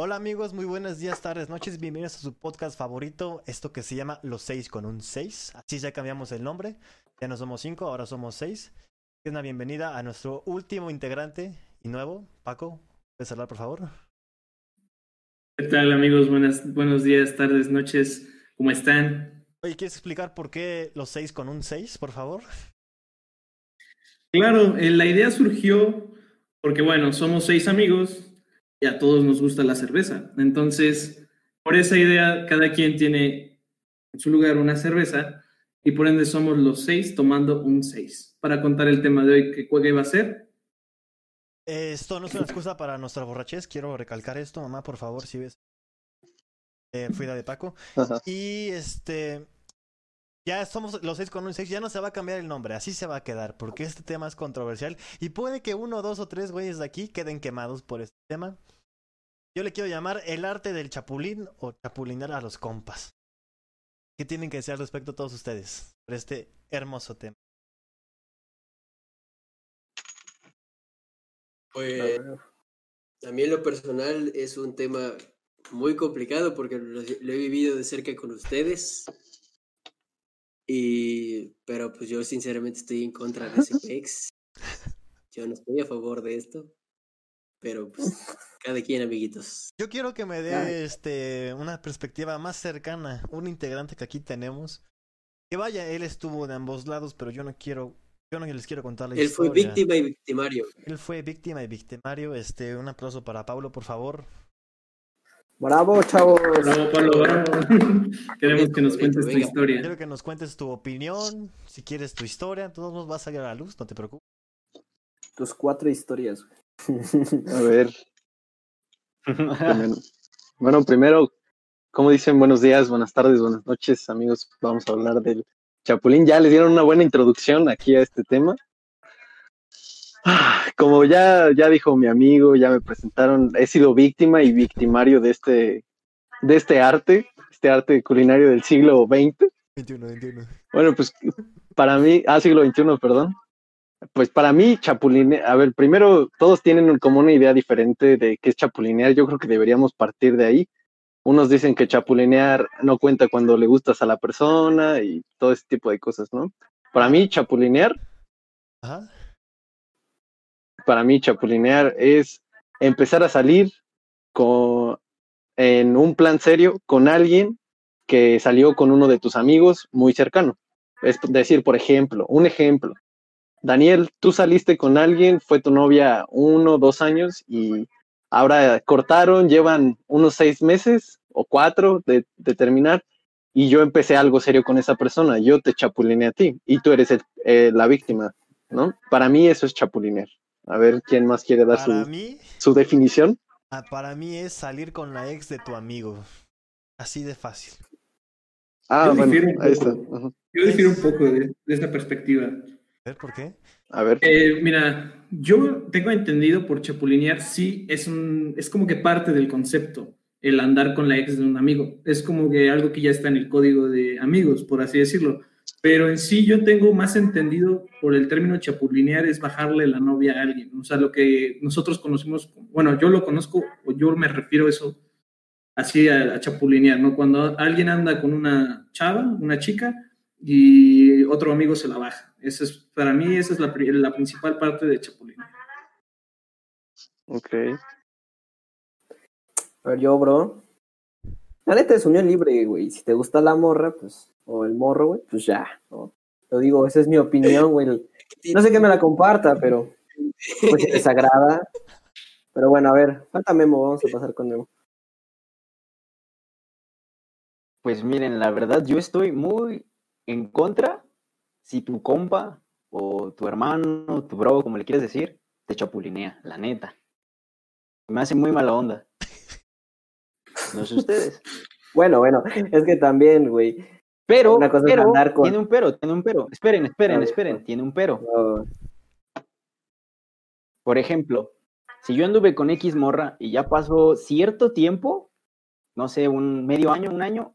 Hola amigos, muy buenos días, tardes, noches, bienvenidos a su podcast favorito, esto que se llama Los Seis con un Seis. Así ya cambiamos el nombre, ya no somos cinco, ahora somos seis. Es una bienvenida a nuestro último integrante y nuevo, Paco, ¿puedes hablar por favor? ¿Qué tal amigos? Buenas, buenos días, tardes, noches, ¿cómo están? Oye, ¿quieres explicar por qué los seis con un seis, por favor? Claro, eh, la idea surgió porque, bueno, somos seis amigos y a todos nos gusta la cerveza. Entonces, por esa idea, cada quien tiene en su lugar una cerveza y por ende somos los seis tomando un seis. Para contar el tema de hoy, ¿qué juega iba a ser? Esto no es una excusa para nuestra borrachez, quiero recalcar esto, mamá, por favor, si ves. Eh, fui de Paco. Y este. Ya somos los seis con un seis, ya no se va a cambiar el nombre, así se va a quedar, porque este tema es controversial y puede que uno, dos o tres güeyes de aquí queden quemados por este tema. Yo le quiero llamar el arte del chapulín o chapulinar a los compas. ¿Qué tienen que decir al respecto todos ustedes por este hermoso tema? Pues a mí en lo personal es un tema muy complicado porque lo, lo he vivido de cerca con ustedes. Y, pero pues yo sinceramente estoy en contra de ese ex. Yo no estoy a favor de esto. Pero pues cada quien, amiguitos. Yo quiero que me dé este una perspectiva más cercana, un integrante que aquí tenemos. Que vaya, él estuvo de ambos lados, pero yo no quiero, yo no les quiero contar la él historia. Él fue víctima y victimario. Él fue víctima y victimario. Este, un aplauso para Pablo, por favor. Bravo, chavos. Bravo, Pablo, bravo. Queremos que nos cuentes tu historia. Quiero que nos cuentes tu opinión, si quieres tu historia, todos nos va a salir a la luz, no te preocupes. Tus cuatro historias. a ver. bueno, primero, como dicen, buenos días, buenas tardes, buenas noches, amigos. Vamos a hablar del Chapulín. Ya les dieron una buena introducción aquí a este tema. Como ya, ya dijo mi amigo, ya me presentaron, he sido víctima y victimario de este, de este arte, este arte culinario del siglo XX. 21, 21. Bueno, pues para mí, ah, siglo XXI, perdón. Pues para mí, chapulinear, a ver, primero, todos tienen como una idea diferente de qué es chapulinear. Yo creo que deberíamos partir de ahí. Unos dicen que chapulinear no cuenta cuando le gustas a la persona y todo ese tipo de cosas, ¿no? Para mí, chapulinear Ajá para mí chapulinear es empezar a salir con, en un plan serio con alguien que salió con uno de tus amigos muy cercano. Es decir, por ejemplo, un ejemplo. Daniel, tú saliste con alguien, fue tu novia uno, dos años y ahora cortaron, llevan unos seis meses o cuatro de, de terminar y yo empecé algo serio con esa persona, yo te chapulineé a ti y tú eres el, eh, la víctima, ¿no? Para mí eso es chapulinear. A ver quién más quiere dar su, mí, su definición. ah, para mí es salir con la ex de tu amigo. Así de fácil. Ah, Yo bueno, ahí está. poco. Yo difiero un poco de, de esa perspectiva. ¿Por qué? A ver. Eh, mira, yo tengo entendido por chapulinear, sí, es, un, es como que parte del concepto, el andar con la ex de un amigo. Es como que algo que ya está en el código de amigos, por así decirlo. Pero en sí yo tengo más entendido por el término chapulinear es bajarle la novia a alguien. O sea, lo que nosotros conocimos, bueno, yo lo conozco o yo me refiero a eso así a, a chapulinear, ¿no? Cuando alguien anda con una chava, una chica, y otro amigo se la baja. Esa es, para mí esa es la, pri- la principal parte de chapulinear. Ok. A ver, yo, bro. La neta es unión libre, güey. Si te gusta la morra, pues, o el morro, güey, pues ya, ¿no? Lo digo, esa es mi opinión, güey. No sé que me la comparta, pero pues si te desagrada. Pero bueno, a ver, falta Memo, vamos a pasar con Memo. Pues miren, la verdad, yo estoy muy en contra si tu compa o tu hermano, tu bro, como le quieres decir, te chapulinea, la neta. Me hace muy mala onda. No sé ustedes. Bueno, bueno, es que también, güey. Pero, Una cosa pero, con- tiene un pero, tiene un pero. Esperen, esperen, esperen, pues. tiene un pero. Por ejemplo, si yo anduve con X morra y ya pasó cierto tiempo, no sé, un medio año, un año,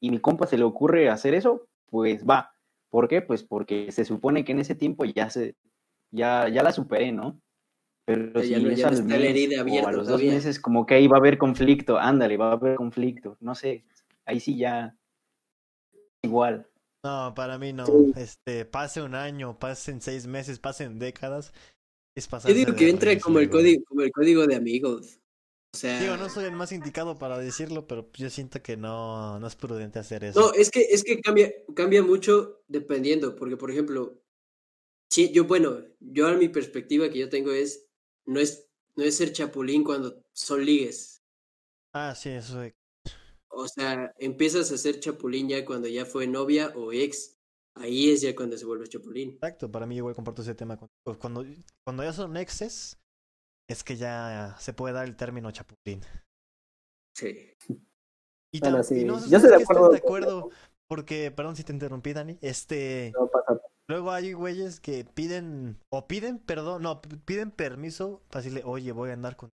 y mi compa se le ocurre hacer eso, pues va. ¿Por qué? Pues porque se supone que en ese tiempo ya se, ya, ya la superé, ¿no? Pero si no- es ya no al está la mes herida o abierta a los todavía. dos meses, como que ahí va a haber conflicto. Ándale, va a haber conflicto. No sé, ahí sí ya igual. No, para mí no. Este, pase un año, pasen seis meses, pasen décadas. Es pasar. Yo digo que entra como el código, como el código de amigos. O sea, Digo, no soy el más indicado para decirlo, pero yo siento que no, no es prudente hacer eso. No, es que, es que cambia, cambia mucho dependiendo, porque por ejemplo, sí, yo, bueno, yo a mi perspectiva que yo tengo es, no es, no es ser chapulín cuando son ligues. Ah, sí, eso de- O sea, empiezas a ser chapulín ya cuando ya fue novia o ex. Ahí es ya cuando se vuelve chapulín. Exacto, para mí igual comparto ese tema. con- Cuando, cuando ya son exes, es que ya se puede dar el término chapulín. Sí. Y, Bueno, tam- sí, y no sé yo si estoy de acuerdo de con acuerdo, porque, perdón si te interrumpí, Dani, este, No pasa. luego hay güeyes que piden, o piden perdón, no, piden permiso para decirle, oye, voy a andar con...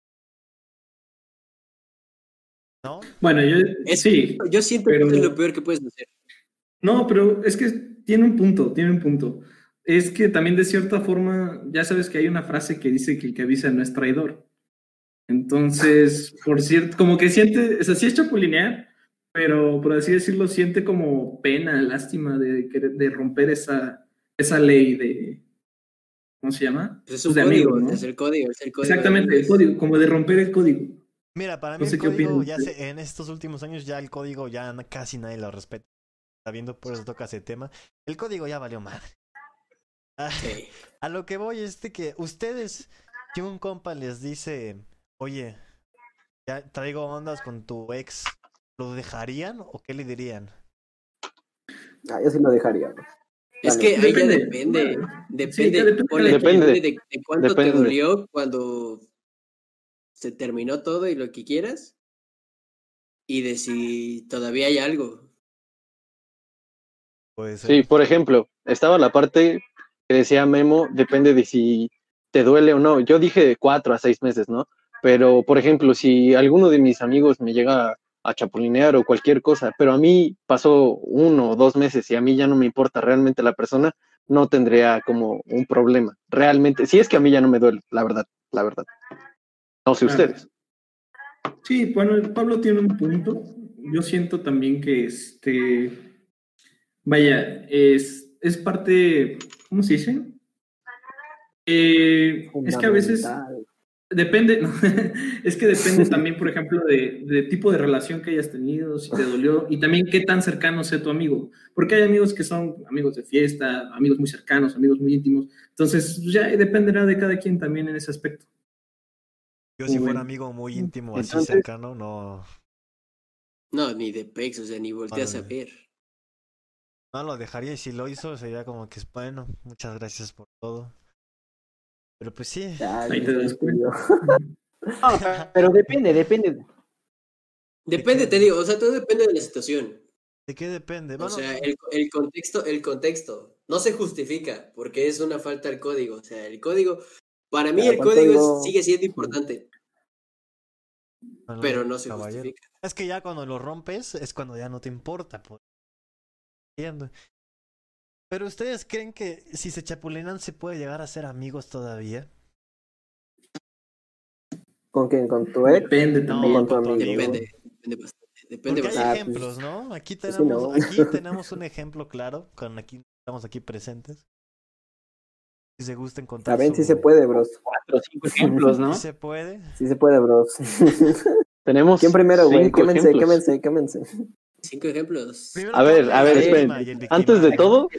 ¿No? Bueno, yo Es- sí. Yo siento Pero- que es lo peor que puedes hacer. No, pero es que tiene un punto, tiene un punto. Es que también de cierta forma, ya sabes que hay una frase que dice que el que avisa no es traidor. Entonces, por cierto, como que siente, o sea, sí es chapulinear, pero por así decirlo, siente como pena, lástima de, de romper esa, esa ley de, ¿cómo se llama? Pues es un de código, ¿no? es el código, es el código. Exactamente, el código, como de romper el código. Mira, para No mí sé el código opinan ya se, en estos últimos años ya el código ya casi nadie lo respeta. Está viendo, por eso toca ese tema. El código ya valió madre. Ah, Sí. A lo que voy es de que ustedes, si un compa les dice, oye, ya traigo ondas con tu ex, ¿lo dejarían o qué le dirían? Ah, yo sí lo dejaría. Es que ahí ya Depende. Depende, ya depende. que Depende. de, de cuánto Depende. te dolió cuando se terminó todo y lo que quieras. Y de si todavía hay algo. Pues Sí, por ejemplo, estaba la parte que decía Memo, depende de si te duele o no. Yo dije de cuatro a seis meses, ¿no? Pero, por ejemplo, si alguno de mis amigos me llega a chapulinear o cualquier cosa, pero a mí pasó uno o dos meses y a mí ya no me importa realmente la persona, no tendría como un problema. Realmente, si es que a mí ya no me duele, la verdad, la verdad. No sé ustedes. Sí, bueno, Pablo tiene un punto. Yo siento también que este, vaya, es, es parte, ¿cómo se dice? Eh, es que a veces depende, no, es que depende también, por ejemplo, de, de tipo de relación que hayas tenido, si te dolió, y también qué tan cercano sea tu amigo. Porque hay amigos que son amigos de fiesta, amigos muy cercanos, amigos muy íntimos. Entonces, ya dependerá de cada quien también en ese aspecto. yo si fuera amigo muy íntimo, así Entonces- cercano, no, No, ni de pex, o sea, ni volteas a ver. No lo dejaría y si lo hizo sería como que, bueno, muchas gracias por todo. Pero pues sí, Ya, Ahí te das cuenta. No, pero depende, depende. Depende, te digo, o sea, todo depende de la situación. ¿de qué depende? O Bueno, sea, el, el contexto, el contexto no se justifica porque es una falta al código. O sea, el código, para mí el ¿cuál código es- sigue siendo importante, pero no se caballero. justifica. Es que ya cuando lo rompes es cuando ya no te importa. Pues. Entiendo. Pero ustedes creen que si se chapulinan se puede llegar a ser amigos todavía? ¿Con quién? ¿Con tu ex? Depende No, también. con tu con tu amigo. Depende, depende bastante. Depende Porque hay bastante. Ejemplos, ¿no? Aquí sí, tenemos, no. aquí tenemos un ejemplo claro, con aquí estamos aquí presentes. Si se gusta encontrar. Saben si se puede, bros. Cuatro o cinco ejemplos, ¿no? Si se puede. Sí se puede, bros. Tenemos ¿Quién primero, güey? Quémense, quémense, quémense. Cinco ejemplos. Primero A ver, a ver, esperen. Antes de todo,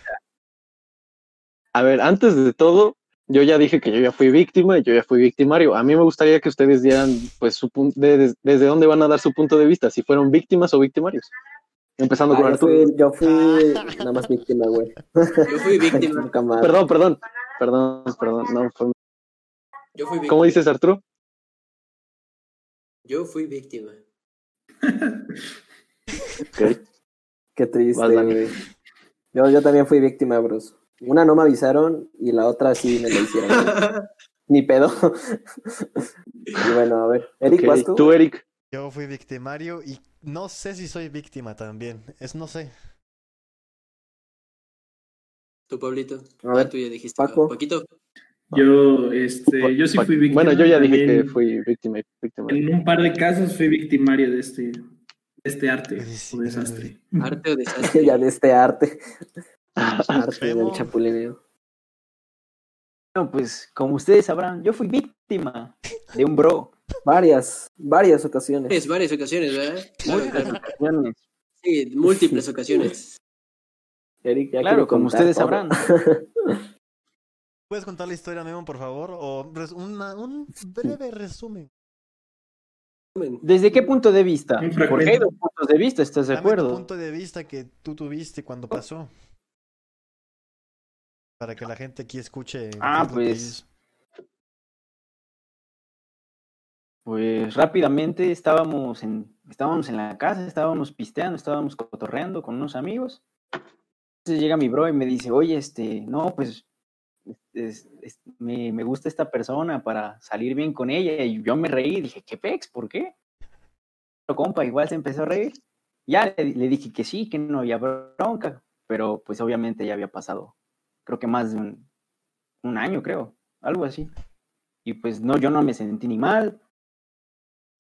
a ver, antes de todo, yo ya dije que yo ya fui víctima y yo ya fui victimario. A mí me gustaría que ustedes dieran, pues, su de- de- desde dónde van a dar su punto de vista, si fueron víctimas o victimarios. Empezando Ah, con yo, Arturo. fui, yo fui nada más víctima, güey. Yo fui víctima. Perdón, perdón, perdón, perdón. No, fue- Yo fui víctima. ¿Cómo dices, Arturo? Yo fui víctima. Qué triste, güey. Yo, yo también fui víctima, bros. Una no me avisaron y la otra sí me la hicieron. Ni pedo. y bueno, a ver. Eric, Ok, ¿vas tú? Tú, Eric. Yo fui victimario y no sé si soy víctima también. Es no sé. Tú, Pablito. A ver, Ah, tú ya dijiste. Paco. Paquito. Yo, este, yo sí fui víctima. Bueno, yo ya dije que fui víctima. víctima. En un par de casos fui victimario de este, este arte Sí, o desastre. Arte o desastre. ya de este arte. arte del chapulineo. Bueno, pues como ustedes sabrán, yo fui víctima de un bro. Varias, varias ocasiones. Es varias ocasiones, ¿verdad? Claro. ocasiones. Sí, múltiples ocasiones. Eric, ya Claro, como contar ustedes sabrán. ¿Puedes contar la historia, Memo, por favor? O una- un breve resumen. ¿Desde qué punto de vista? Porque hay dos puntos de vista, ¿estás de Dame tu acuerdo? punto de vista que tú tuviste cuando pasó. Para que la gente aquí escuche. Ah, pues. Pues rápidamente estábamos en, estábamos en la casa, estábamos pisteando, estábamos cotorreando con unos amigos. Entonces llega mi bro y me dice, oye, este, no, pues me, me gusta esta persona para salir bien con ella. Y yo me reí, dije, ¿qué pex? ¿Por qué? Pero compa, igual se empezó a reír. Ya le, dije que sí, que no había bronca, pero pues obviamente ya había pasado, creo que más de un, un año, creo, algo así. Y pues no, yo no me sentí ni mal.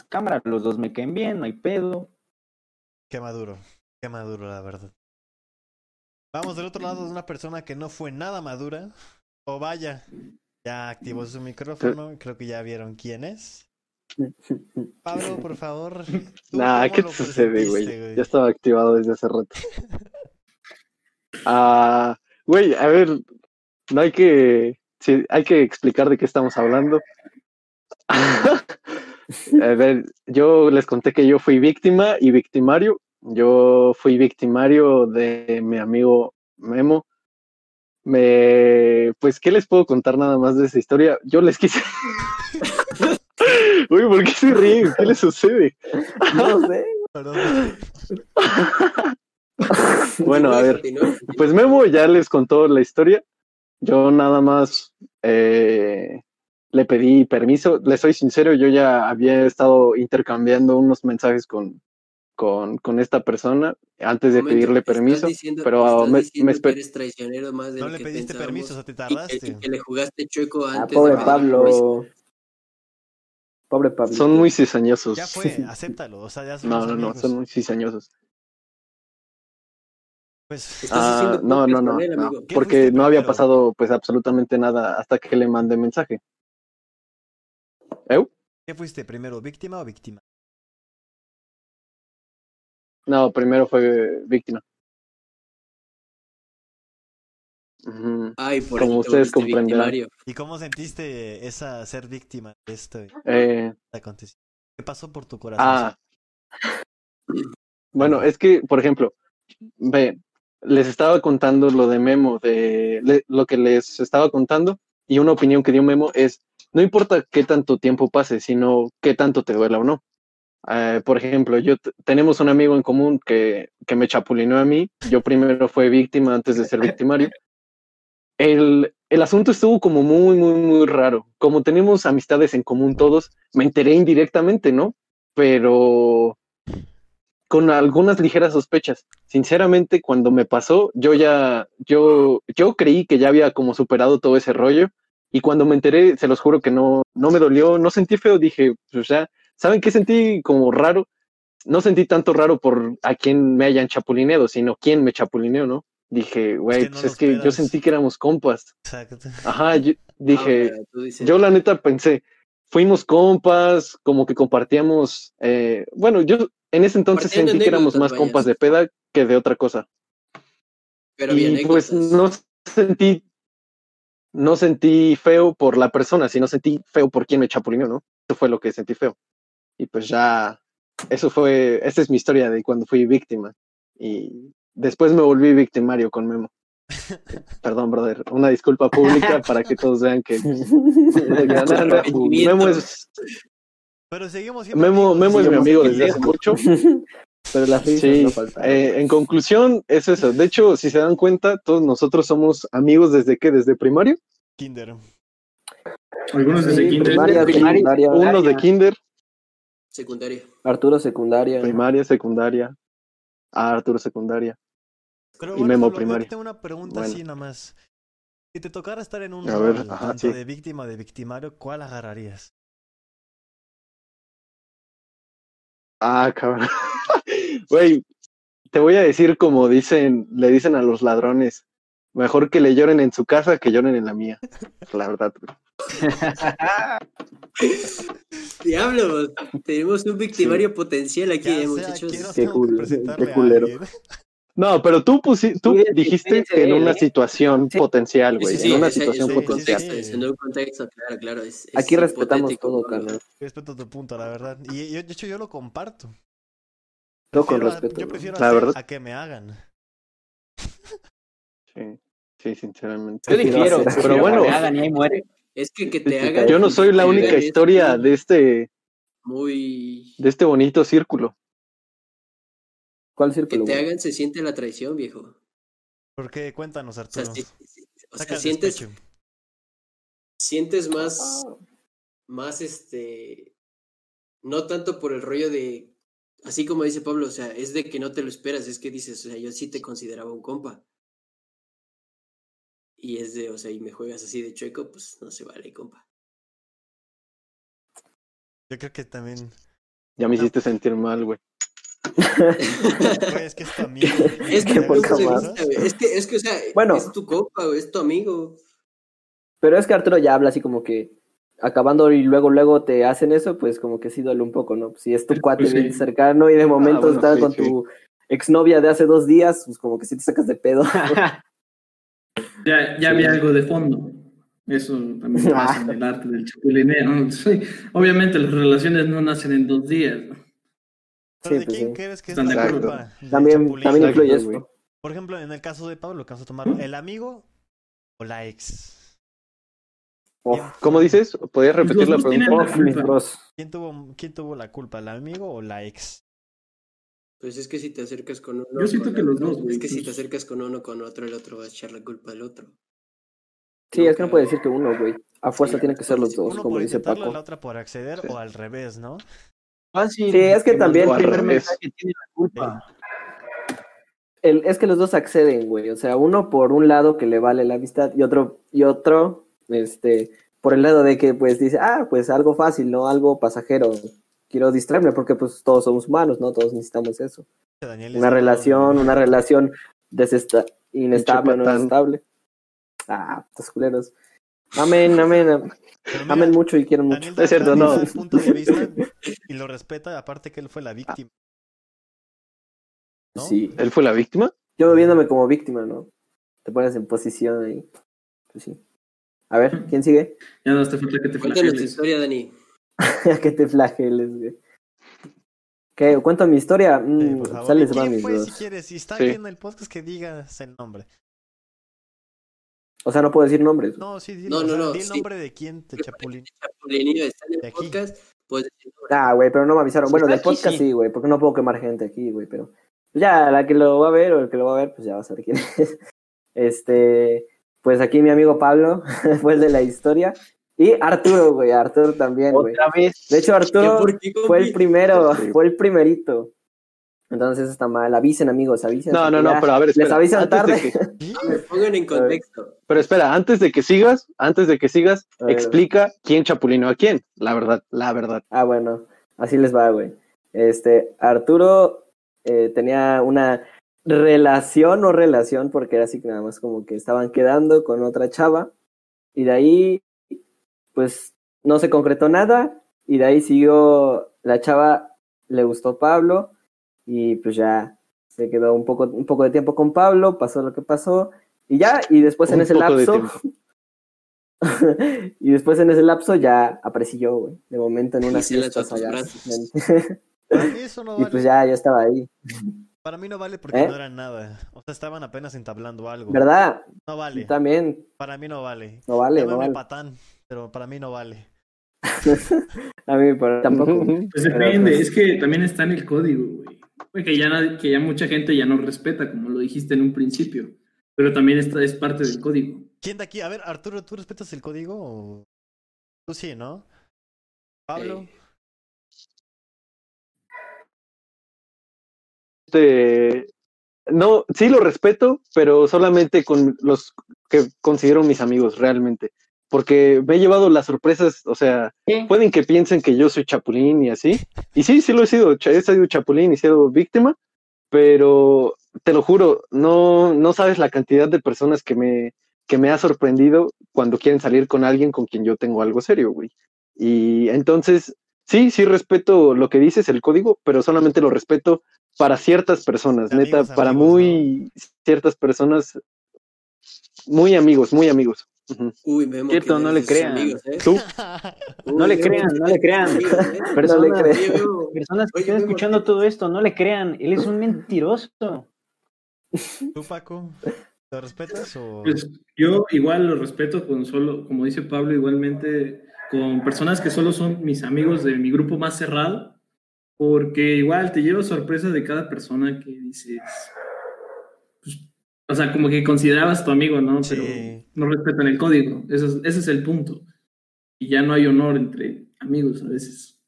Cámara, los dos me caen bien, no hay pedo. Qué maduro. Qué maduro, la verdad. Vamos del otro lado de una persona que no fue nada madura. O vaya, ya activó su micrófono. Creo que ya vieron quién es. Pablo, por favor. ¿tú Nah, ¿qué te sucede, güey? Ya estaba activado desde hace rato. Ah, güey, a ver, no hay que, sí, hay que explicar de qué estamos hablando. A ver, yo les conté que yo fui víctima y victimario. Yo fui victimario de mi amigo Memo. Me, pues, ¿qué les puedo contar nada más de esa historia? Yo les quise. Uy, ¿por qué se ríen? ¿Qué les sucede? No sé. Perdón. Bueno, a ver. Pues Memo ya les contó la historia. Yo nada más eh, le pedí permiso. Les soy sincero, yo ya había estado intercambiando unos mensajes con, con, con esta persona antes de Momento, pedirle permiso. diciendo- pero estás me- me que eres traicionero más de No lo le que pediste permiso, o sea, te y que- tardaste. Y que, le jugaste chueco Ah, antes. pobre de pedir permiso. Pablo. Pobre Pablo. Son muy cizañosos. Ya fue, acéptalo. O sea, ya somos No, no, no, son muy cizañosos. Pues, Estás Ah, no, no, no, él, no, amigo. ¿Qué porque no había primero? pasado pues absolutamente nada hasta que le mandé mensaje. ¿Eu? ¿qué fuiste primero, víctima o víctima? No, primero fue víctima. Ay, por Como ustedes comprenderán. victimario. ¿Y cómo sentiste esa ser víctima de este Eh, acontecimiento? ¿Qué pasó por tu corazón? Ah. Bueno, es que, por ejemplo, ve, les estaba contando lo de Memo, de le- lo que les estaba contando, y una opinión que dio Memo es, no importa qué tanto tiempo pase, sino qué tanto te duela o no. Eh, por ejemplo, yo tenemos un amigo en común que, que me chapulineó a mí, yo primero fue víctima antes de ser victimario. El, el asunto estuvo como muy, muy, muy raro. Como tenemos amistades en común todos, me enteré indirectamente, ¿no? Pero con algunas ligeras sospechas. Sinceramente, cuando me pasó, yo ya, yo, yo creí que ya había como superado todo ese rollo. Y cuando me enteré, se los juro que no, no me dolió, no sentí feo, dije, pues ya, ¿saben qué sentí como raro? No sentí tanto raro por a quién me hayan chapulineado, sino quién me chapulineó, ¿no? Dije, güey, que no pues es que yo sentí que éramos compas. Exacto. Ajá, yo dije, Ah, dices, yo la neta pensé, fuimos compas, como que compartíamos, eh, bueno, yo en ese entonces sentí que éramos más compas de peda que de otra cosa. pero y pues anécdotas. no sentí, no sentí feo por la persona, sino sentí feo por quien me chapulineó, ¿no? Eso fue lo que sentí feo. Y pues ya, eso fue, esta es mi historia de cuando fui víctima. Y después me volví victimario con Memo. Perdón, brother. Una disculpa pública para que todos vean que Memo es, Pero seguimos Memo. Memo es mi amigo desde hace mucho. Pero risas Sí, no faltan. eh, en conclusión, es eso. De hecho, si se dan cuenta, todos nosotros somos amigos desde qué, desde primario. Kinder. Algunos desde Sí, kinder. primaria, Primaria. secundaria, Uno de kinder, Secundaria. Arturo secundaria. primaria, secundaria. Ah, Arturo secundaria. Pero Y Memo Pablo, yo primaria. tengo una pregunta Bueno. así nada más. Si te tocara estar en un A ver, rol ajá, tanto sí. de víctima o de victimario, ¿cuál agarrarías? Ah, cabrón. Güey, te voy a decir como dicen, le dicen a los ladrones, mejor que le lloren en su casa que lloren en la mía. La verdad, güey. Diablos, tenemos un victimario potencial aquí, Ya eh, sea, muchachos. quiero Qué tengo que culo, presentarle qué a culero. No, pero tú, pusi- tú Sí, dijiste sí, sí, en una ¿eh? situación Sí. potencial, güey. sí, sí, en una situación potencial. en un contexto, claro, claro. es- es Aquí respetamos todo, carnal. Respeto tu punto, la verdad. Y yo, de hecho, yo lo comparto. Todo con respeto. Yo prefiero La verdad. a que me hagan. Sí, sí, sinceramente. Yo Prefiero difiero, Pero que bueno. me hagan y ahí muere. Es que que te sí, hagan. Yo no soy la te única historia de este, Muy. de este bonito círculo. ¿Cuál Que círculo? te güey? hagan se siente la traición, viejo. ¿Por qué? Cuéntanos, O sea, Arturo. si- si- o sea sientes, despecho. sientes más, más este, no tanto por el rollo de, así como dice Pablo, o sea, es de que no te lo esperas, es que dices, o sea, yo sí te consideraba un compa. Y es de, o sea, y me juegas así de chueco, pues no se vale, compa. Yo creo que también. Ya me hiciste sentir mal, güey. Güey, es que es tu amigo. Es que, es que, es que, o sea, Bueno. es tu compa, güey, es tu amigo. Pero es que Arturo ya habla así como que acabando y luego luego te hacen eso, pues como que sí duele un poco, ¿no? Si es tu cuate Pues sí. bien cercano y de momento bueno, estás sí, con sí. tu exnovia de hace dos días, pues como que sí te sacas de pedo. Ya, ya había algo de fondo. Eso también pasa en el arte del chapulineo. ¿no? Sí, Obviamente las relaciones no nacen en dos días. ¿Pero Sí, de pues quién sí. crees que es la culpa? También, influye esto. Por ejemplo, en el caso de Pablo, a tomar el amigo o la ex. ¿Quién- ¿Cómo dices? ¿Podías repetir la Los pregunta? la. ¿Quién tuvo, ¿Quién tuvo la culpa, el amigo o la ex? Pues es que si te acercas con uno. Yo siento con que los otro- dos, güey, Es que si te acercas con uno con otro, el otro va a echar la culpa al otro. Sí, es que no puede decir que uno, güey. A fuerza Sí, tiene que ser los dos, Uno como por dice Paco. la otra por acceder Sí. o al revés, ¿no? Fácil. Sí, es que también- El primer mensaje tiene la culpa. El, es que los dos acceden, güey. O sea, uno por un lado que le vale la amistad y otro, y otro, este, por el lado de que pues dice, ah, pues algo fácil, ¿no? Algo pasajero. Quiero distraerme porque pues todos somos humanos, ¿no? Todos necesitamos eso. Daniel Una relación, una relación desesta inestable o no estable. Ah, estos culeros. Amén, amén. am- Pero mira, Amen mucho y quieren mucho. Daniel Es cierto, no. da el punto de vista y lo respeta, aparte que él fue la víctima. ¿no? Sí. ¿Él fue la víctima? Yo viéndome como víctima, ¿no? Te pones en posición ahí. Pues sí. A ver, ¿quién sigue? Ya no te falta que te Cuéntanos tu historia, Dani. que te flageles, güey. ¿Qué? ¿Cuento mi historia? Sí, Mm, por favor. sales ¿Y quién va, mis fue, si dos. quieres? Si está Sí. en el podcast, que digas el nombre. O sea, no puedo decir nombres. No, sí, dilo, No, no, sea, no, Di el sí. nombre de quién te chapulín. Chapulinillo está en De el aquí. podcast. Pues Ah, güey, pero no me avisaron. Si Bueno, del podcast sí. sí, güey, porque no puedo quemar gente aquí, güey, pero ya la que lo va a ver o el que lo va a ver, pues ya va a saber quién es. Este, pues aquí mi amigo Pablo fue el de la historia y Arturo, güey, Arturo también, güey. Otra vez. De hecho, Arturo ¿por qué, fue el primero, Sí. fue el primerito. Entonces está mal, avisen amigos, avisen. No, no, no, pero a ver, Les espera. avisan antes tarde. de que- No me pongan en contexto. pero espera, antes de que sigas, antes de que sigas, explica quién chapulinó a quién. La verdad, la verdad. Ah, bueno, así les va, güey. Este, Arturo eh, tenía una relación o relación, porque era así que nada más como que estaban quedando con otra chava, y de ahí, pues, no se concretó nada, y de ahí siguió, la chava le gustó Pablo, y pues ya se quedó un poco, un poco de tiempo con Pablo, pasó lo que pasó, y ya, y después en ese de lapso, y después en ese lapso ya aparecí yo, güey, de momento en Y unas se lanzó a fiestas tus allá. brazos. Para mí eso no y vale. pues ya, ya estaba ahí. Para mí no vale porque ¿Eh? no era nada. O sea, estaban apenas entablando algo. ¿Verdad? No vale. También, Para mí no vale. no vale, no vale. patán, pero para mí no vale. A mí por- tampoco. Pues depende, pues, es que también está en el código, güey. Que ya, nadie- que ya mucha gente ya no respeta, como lo dijiste en un principio. Pero también esta es parte del código. ¿Quién de aquí? A ver, Arturo, ¿tú respetas el código? o- Tú sí, ¿no? Pablo. Eh, Este, no, sí lo respeto, pero solamente con los que considero mis amigos realmente. Porque me he llevado las sorpresas, o sea, ¿Qué? pueden que piensen que yo soy chapulín y así. Y sí, sí lo he sido, he sido chapulín y he sido víctima, pero te lo juro, no, no sabes la cantidad de personas que me, que me ha sorprendido cuando quieren salir con alguien con quien yo tengo algo serio, güey. Y entonces, sí, sí respeto lo que dices, el código, pero solamente lo respeto para ciertas personas, neta, amigos, para amigos, muy ciertas personas, muy amigos, muy amigos. Uy, Memo. Cierto, que no le crean. amigos, ¿eh? ¿Tú? Uy, No le Memo, crean, no le crean. amigos, ¿eh? Personas, No le crean. Personas que Oye, estén Memo, escuchando ¿qué- todo esto, no le crean. Él es un mentiroso. ¿Tú, Paco? ¿Lo respetas o...? Pues yo igual lo respeto con solo, como dice Pablo, igualmente con personas que solo son mis amigos de mi grupo más cerrado, porque igual te llevo sorpresa de cada persona que dices, o sea, como que considerabas tu amigo, ¿no? Pero Sí. no respetan el código, ese es, ese es el punto. Y ya no hay honor entre amigos a veces.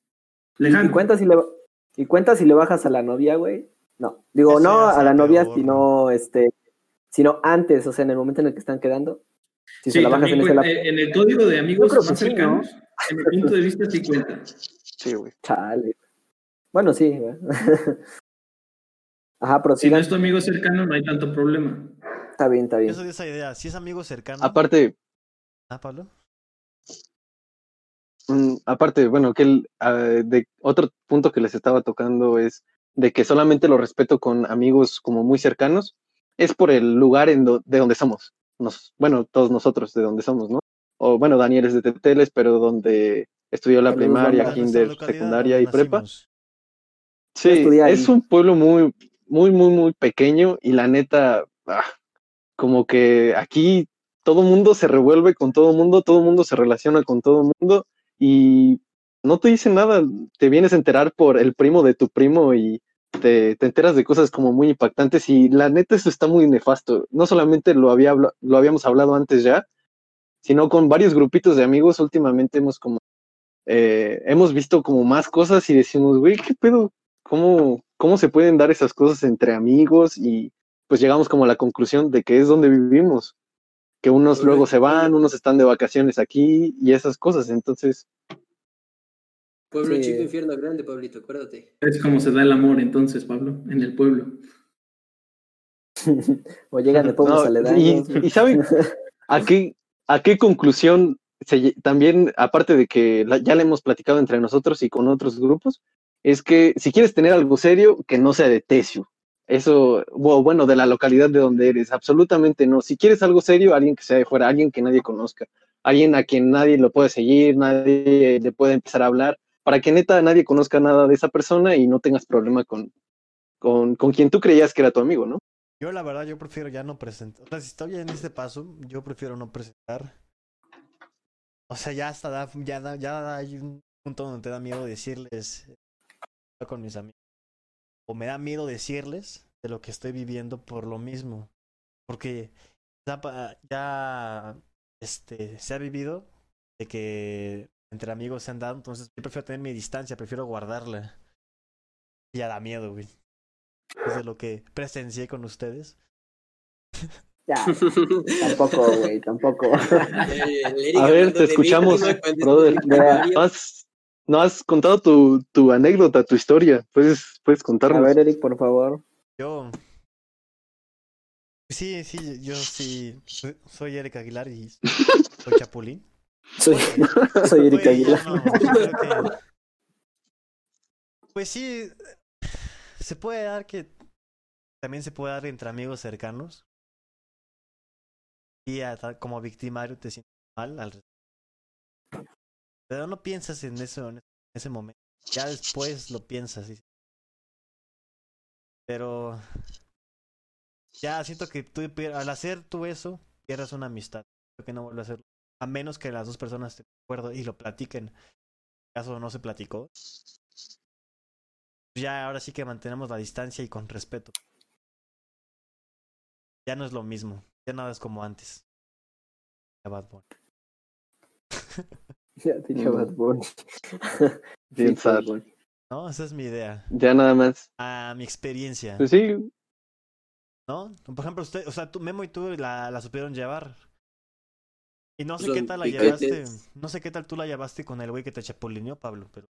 ¿Y Lejano. cuenta si le, y cuenta si le bajas a la novia, güey? No. Digo, Eso no a la novia, peor. sino este, sino antes, o sea, en el momento en el que están quedando. Si se Sí, la bajas en ese eh, en el código de amigos más sí, ¿no? cercanos, en mi punto de vista sí cuenta. Sí, güey. Chale. Bueno, sí. ¿verdad? Ajá, pero Si no es tu amigo cercano, no hay tanto problema. está bien, está bien. Eso de esa idea. Si es amigo cercano... Aparte, Ah, Pablo. Mm, aparte, bueno, que el, ah, de otro punto que les estaba tocando es de que solamente lo respeto con amigos como muy cercanos, es por el lugar en do- de donde somos. Nos, bueno, todos nosotros de donde somos, ¿no? O bueno, Daniel es de Teteles, pero donde estudió la primaria, banda. kinder, secundaria y donde prepa. nacimos. Sí, es un pueblo muy, muy, muy, muy pequeño y la neta, ah, como que aquí todo mundo se revuelve con todo mundo, todo mundo se relaciona con todo mundo y no te dicen nada, te vienes a enterar por el primo de tu primo y te, te enteras de cosas como muy impactantes y la neta eso está muy nefasto. No solamente lo, había, lo habíamos hablado antes ya, sino con varios grupitos de amigos últimamente hemos como, eh, hemos visto como más cosas y decimos, güey, ¿qué pedo? ¿Cómo, ¿Cómo se pueden dar esas cosas entre amigos? Y pues llegamos como a la conclusión de que es donde vivimos, que unos luego se van, unos están de vacaciones aquí y esas cosas. Entonces, Pueblo Sí. chico, infierno grande, Pablito, acuérdate. Es como se da el amor entonces, Pablo, en el pueblo. o llegan de pueblos no, aledaños. y, y ¿saben a qué, a qué conclusión se también, aparte de que la- ya le hemos platicado entre nosotros y con otros grupos, es que si quieres tener algo serio, que no sea de Tesio. Eso, bueno, de la localidad de donde eres, absolutamente no. Si quieres algo serio, alguien que sea de fuera, alguien que nadie conozca, alguien a quien nadie lo puede seguir, nadie le puede empezar a hablar, para que neta nadie conozca nada de esa persona y no tengas problema con, con, con quien tú creías que era tu amigo, ¿no? Yo la verdad, yo prefiero ya no presentar. O sea, si estoy en este paso, yo prefiero no presentar. O sea, ya hasta ya ya hay un punto donde te da miedo decirles con mis amigos. O me da miedo decirles de lo que estoy viviendo por lo mismo. Porque ya, ya este, se ha vivido de que entre amigos se han dado, entonces yo prefiero tener mi distancia, prefiero guardarla. Y ya da miedo, güey. Es de lo que presencié con ustedes. Ya, tampoco, güey, tampoco. Eh, A ver, te escuchamos, brother. No has, contado tu, tu anécdota, tu historia. Puedes, puedes A contarnos. ver, Eric, por favor. Yo. Sí, sí, yo sí. soy- Soy Eric Aguilar y soy Chapulín. Soy, soy Eric Güey, Aguilar. no, que- Pues sí, se puede dar que también se puede dar entre amigos cercanos. Y a como victimario te sientes mal al respecto. Pero no piensas en eso en ese momento. Ya después lo piensas. Pero ya siento que tú al hacer tú eso pierdes una amistad. Creo que no vuelve a hacerlo. A menos que las dos personas de acuerdo y lo platiquen. En caso no se platicó. Ya ahora sí que mantenemos la distancia y con respeto. Ya no es lo mismo. Ya nada es como antes. Ya Bad. Ya te dije Bad Bunny. Bien Sí, sad. No, esa es mi idea. Ya nada más. A mi experiencia. Pues sí, ¿No? Por ejemplo, usted, o sea, tú, Memo y tú la, la supieron llevar. Y no sé Son qué tal la llevaste. No sé qué tal tú la llevaste con el güey que te chapulineó, Pablo, pero.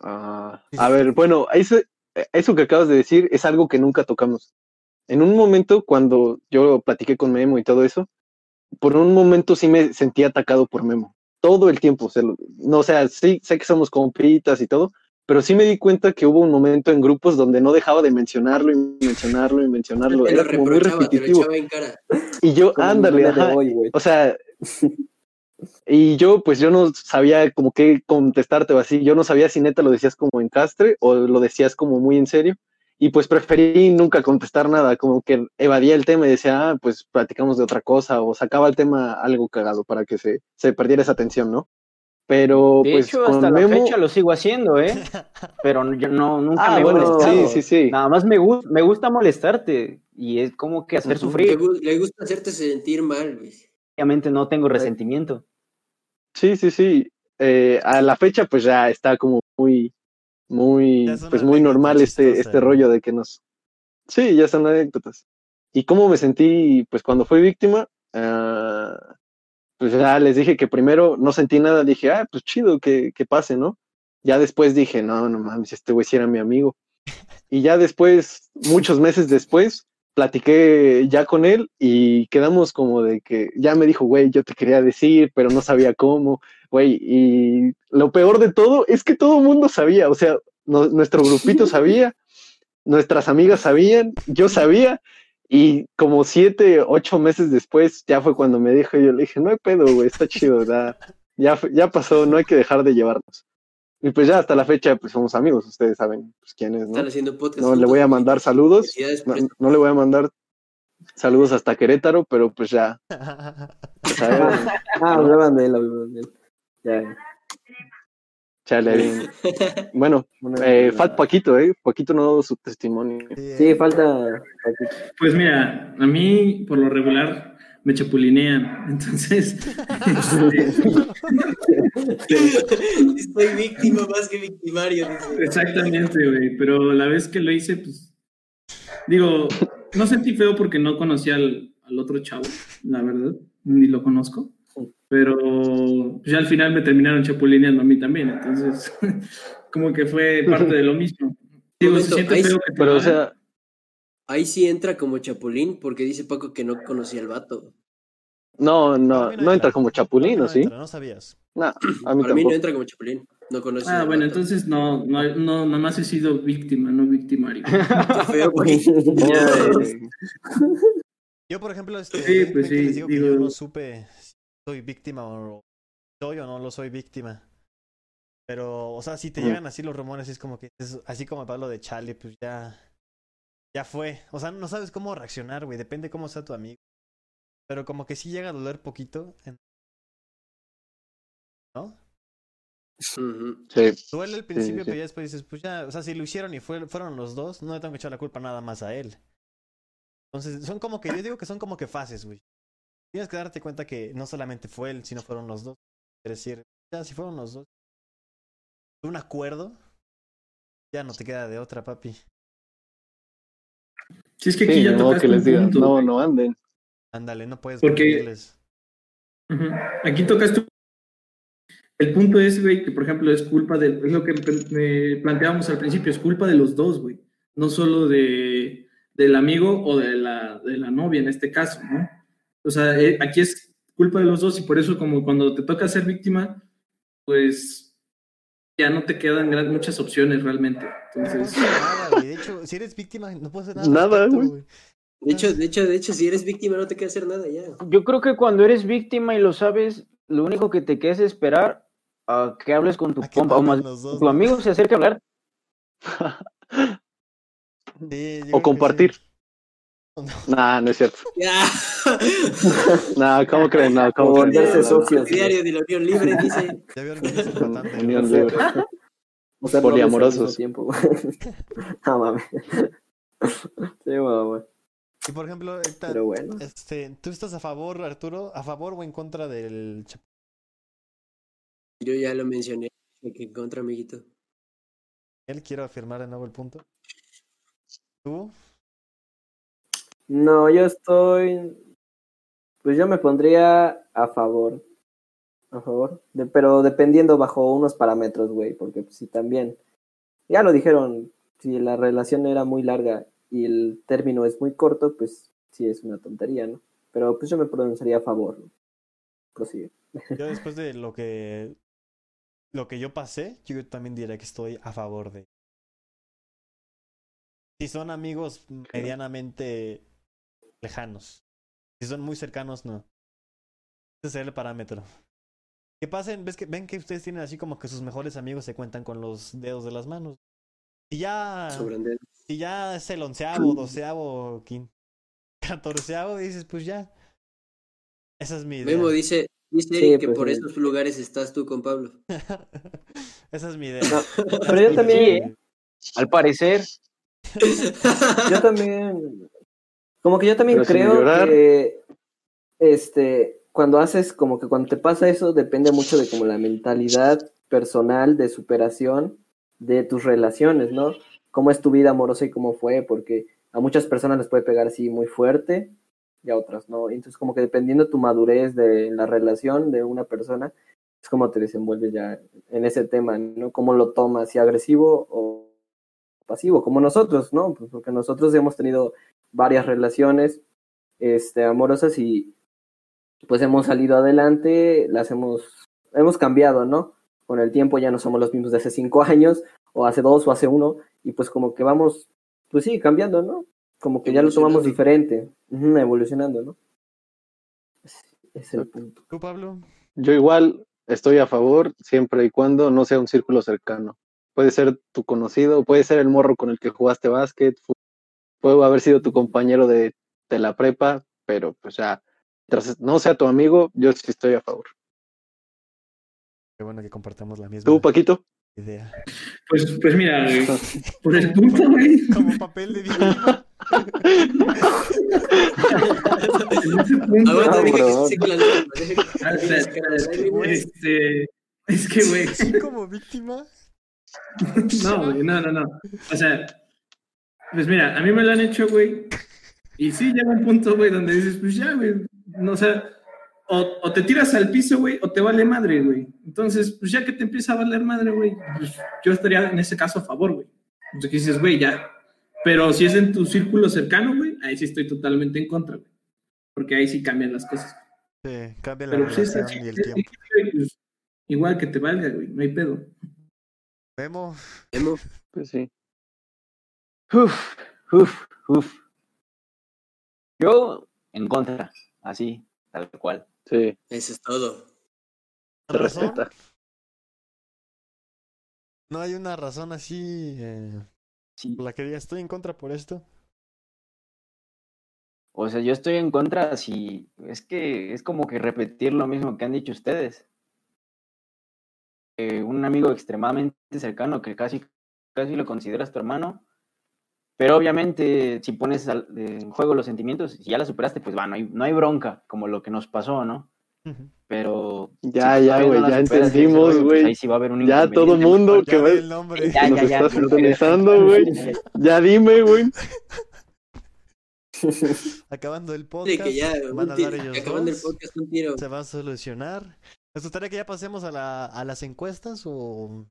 Ah, a ver, bueno, eso, eso que acabas de decir es algo que nunca tocamos. En un momento, cuando yo platiqué con Memo y todo eso, por un momento sí me sentí atacado por Memo. Todo el tiempo. se lo- no, o sea, sí sé que somos compitas y todo, pero sí me di cuenta que hubo un momento en grupos donde no dejaba de mencionarlo y mencionarlo y mencionarlo. Te lo Era como muy reprochaba, te lo repetitivo. echaba en cara. Y yo, Como ándale, ajá. hoy. O sea, y yo, pues yo no sabía como qué contestarte o así. Yo no sabía si neta lo decías como en castre o lo decías como muy en serio. Y pues preferí nunca contestar nada, como que evadía el tema y decía, ah, pues platicamos de otra cosa o sacaba el tema algo cagado para que se, se perdiera esa tensión, ¿no? Pero De pues hecho, con hasta Memo... la fecha lo sigo haciendo, ¿eh? Pero yo no, nunca Ah, me he bueno, molestado. sí, sí, sí. Nada más me, gu- me gusta molestarte y es como que hacer. Le, sufrir. le gusta hacerte sentir mal, güey. Obviamente no tengo resentimiento. Sí, sí, sí. Eh, a la fecha, pues ya está como muy, muy, pues muy normal este, chistosa, este rollo de que nos. Sí, ya son anécdotas. ¿Y cómo me sentí, pues cuando fui víctima? Ah, pues ya les dije que primero no sentí nada, dije, ah, pues chido, que, que pase, ¿no? Ya después dije, no, no mames, este güey sí era mi amigo. Y ya después, muchos meses después, platiqué ya con él y quedamos como de que ya me dijo, güey, yo te quería decir, pero no sabía cómo, güey. Y lo peor de todo es que todo el mundo sabía, o sea, no- nuestro grupito sabía, nuestras amigas sabían, yo sabía. Y como siete, ocho meses después, ya fue cuando me dijo, yo le dije, no hay pedo, güey, está chido, ya, ya, fue- ya pasó, no hay que dejar de llevarnos. Y pues ya hasta la fecha, pues somos amigos, ustedes saben pues, quién es, ¿no? Están haciendo podcast. No le voy a mandar saludos, no, le voy a mandar saludos hasta Querétaro, pero pues ya, sabes, Ah, hablaban de él, hablaban de él. Ya, chale, bien. Bueno, eh, falta Paquito, ¿eh? Paquito no ha dado su testimonio. Sí, falta. Pues mira, a mí por lo regular me chapulinean, entonces Soy víctima más que victimario. dice. exactamente, güey, pero la vez que lo hice, pues digo, no sentí feo porque no conocía al, al otro chavo, la verdad, ni lo conozco, pero pues, ya al final me terminaron chapulineando a mí también, entonces como que fue parte de lo mismo. Digo, Momento, ahí feo que Pero, o sea, Ahí sí entra como chapulín, porque dice Paco que no conocía al vato. no, no, no entra como chapulín, no ¿o sí? entra, No sabías. No, a mí Para mí no entra como chapulín. No conocía Ah, al bueno, vato. entonces no, no, no, nada más he sido víctima, no victimario. Feo, Yo, por ejemplo, este, Sí, pues sí, les digo que yo no supe soy víctima o soy o no lo soy víctima. Pero, o sea, si te Mm. llegan así los rumores, es como que, es así como Pablo de Chale, pues ya, ya fue. O sea, no sabes cómo reaccionar, güey, depende cómo sea tu amigo. Pero como que sí llega a doler poquito, en- ¿no? Sí, Duele al principio, sí. pero ya después dices, pues ya, o sea, si lo hicieron y fue, fueron los dos, no le tengo que echar la culpa nada más a él. Entonces, son como que, yo digo que son como que fases, güey. Tienes que darte cuenta que no solamente fue él, sino fueron los dos. Es decir, ya si fueron los dos. Un acuerdo, ya no te queda de otra, papi. Si es que aquí sí, ya no, tocaste que les un diga, punto, no, no anden. Ándale, no puedes Porque-. Aquí tocaste. El punto es, güey, que por ejemplo es culpa de. Es lo que me planteábamos al principio, es culpa de los dos, güey. No solo de, del amigo o de la, de la novia en este caso, ¿no? O sea, eh, aquí es culpa de los dos y por eso, como cuando te toca ser víctima, pues ya no te quedan gran- muchas opciones realmente. Entonces, nada, güey. De hecho, si eres víctima, no puedes hacer nada. Nada, respecto, güey. De hecho, de hecho, de hecho, si eres víctima no te queda hacer nada ya. Yo creo que cuando eres víctima y lo sabes, lo único que te queda es esperar a que hables con tu compa o más dos, tu ¿no? amigo se acerque a hablar. Sí, O compartir. sí. No. Nah, no es cierto. Ya. Nah, ¿cómo creen? No, ¿cómo volverse No, no, no. socios. Diario de la Unión Libre dice. Ya vieron que es importante. Unión ¿no? libre. O sea, Poliamorosos. tiempo, güey. No mames. Sí, güey. Y por ejemplo, Pero bueno. este, ¿tú estás a favor, Arturo, a favor o en contra del Yo ya lo mencioné. Que en contra, amiguito. Él quiero afirmar de nuevo el punto. ¿Tú? No, yo estoy. Pues yo me pondría a favor. A favor. De- pero dependiendo bajo unos parámetros, güey. Porque pues, si también. Ya lo dijeron. Si la relación era muy larga y el término es muy corto, pues sí es una tontería, ¿no? Pero pues yo me pronunciaría a favor. ¿no? Prosigue. Yo después de lo que lo que yo pasé, yo también diría que estoy a favor de. Si son amigos medianamente lejanos. Si son muy cercanos, no. Ese sería el parámetro. Que pasen, ves que ven que ustedes tienen así como que sus mejores amigos se cuentan con los dedos de las manos. Si ya si ya es el onceavo, doceavo, quin- catorceavo, dices, pues ya. Esa es mi idea. Memo dice, dice Sí, Eric que pues, por sí. esos lugares estás tú con Pablo. Esa es mi idea. No, pero yo también. Al parecer, Yo también. Como que yo también Pero creo que. Este. Cuando haces, como que cuando te pasa eso, depende mucho de como la mentalidad personal de superación de tus relaciones, ¿no? Cómo es tu vida amorosa y cómo fue, porque a muchas personas les puede pegar así muy fuerte y a otras no. Entonces, como que dependiendo tu madurez de la relación de una persona, es como te desenvuelves ya en ese tema, ¿no? Cómo lo tomas, si agresivo o pasivo, como nosotros, ¿no? Pues porque nosotros hemos tenido varias relaciones este, amorosas y pues hemos salido adelante, las hemos, hemos cambiado, ¿no? Con el tiempo ya no somos los mismos de hace cinco años, o hace dos, o hace uno, y pues como que vamos, pues sí, cambiando, ¿no? Como que ya lo tomamos diferente, evolucionando, ¿no? Es, es el punto. ¿Tú, Pablo? Yo igual estoy a favor siempre y cuando no sea un círculo cercano. Puede ser tu conocido, puede ser el morro con el que jugaste básquet, puede haber sido tu compañero de, de la prepa, pero pues ya, mientras no sea tu amigo, yo sí estoy a favor. Qué bueno que compartamos la misma ¿Tú, Paquito? idea. Pues, pues mira, güey, por el punto, güey. Como papel de víctima. En ese punto, Aguanta, no, deja que bro. se seque la lágrima, deja que- deja que se seque la lágrima. este, es que, güey, Sí, como víctima. no, güey, no, no, no. O sea, pues mira, a mí me lo han hecho, güey. Y sí, llega un punto, güey, donde dices, pues ya, güey. No, o sea, o, o te tiras al piso, güey, o te vale madre, güey. Entonces, pues ya que te empieza a valer madre, güey, pues yo estaría en ese caso a favor, güey. Entonces que dices, güey, ya. Pero si es en tu círculo cercano, güey, ahí sí estoy totalmente en contra, güey. Porque ahí sí cambian las cosas. Sí, cambia la Pero pues, y el chido, tiempo. güey, pues, igual que te valga, güey, no hay pedo. Memo, Memo, Pues sí. Uf, uf, uf. Yo en contra, así, tal cual. Sí, eso es todo. respeta. No hay una razón así eh, Sí. por la que diga estoy en contra por esto. O sea, yo estoy en contra si es que es como que repetir lo mismo que han dicho ustedes. Eh, un amigo extremadamente cercano que casi, casi lo consideras tu hermano, pero obviamente si pones al- en juego los sentimientos, si ya la superaste, pues va, no hay, no hay bronca, como lo que nos pasó, ¿no? Pero Ya, si ya, güey, ya entendimos, pues güey. ahí sí va a haber un Ya todo mundo que Ya ve- di el nombre. Ya, nos ya, ya, está no quiero- sintonizando, güey. Ya dime, güey. Acabando el Sí, podcast, que ya, van a hablar ellos acabando el podcast, un tiro. se va a solucionar. ¿Les gustaría que ya pasemos a, la, a las encuestas o,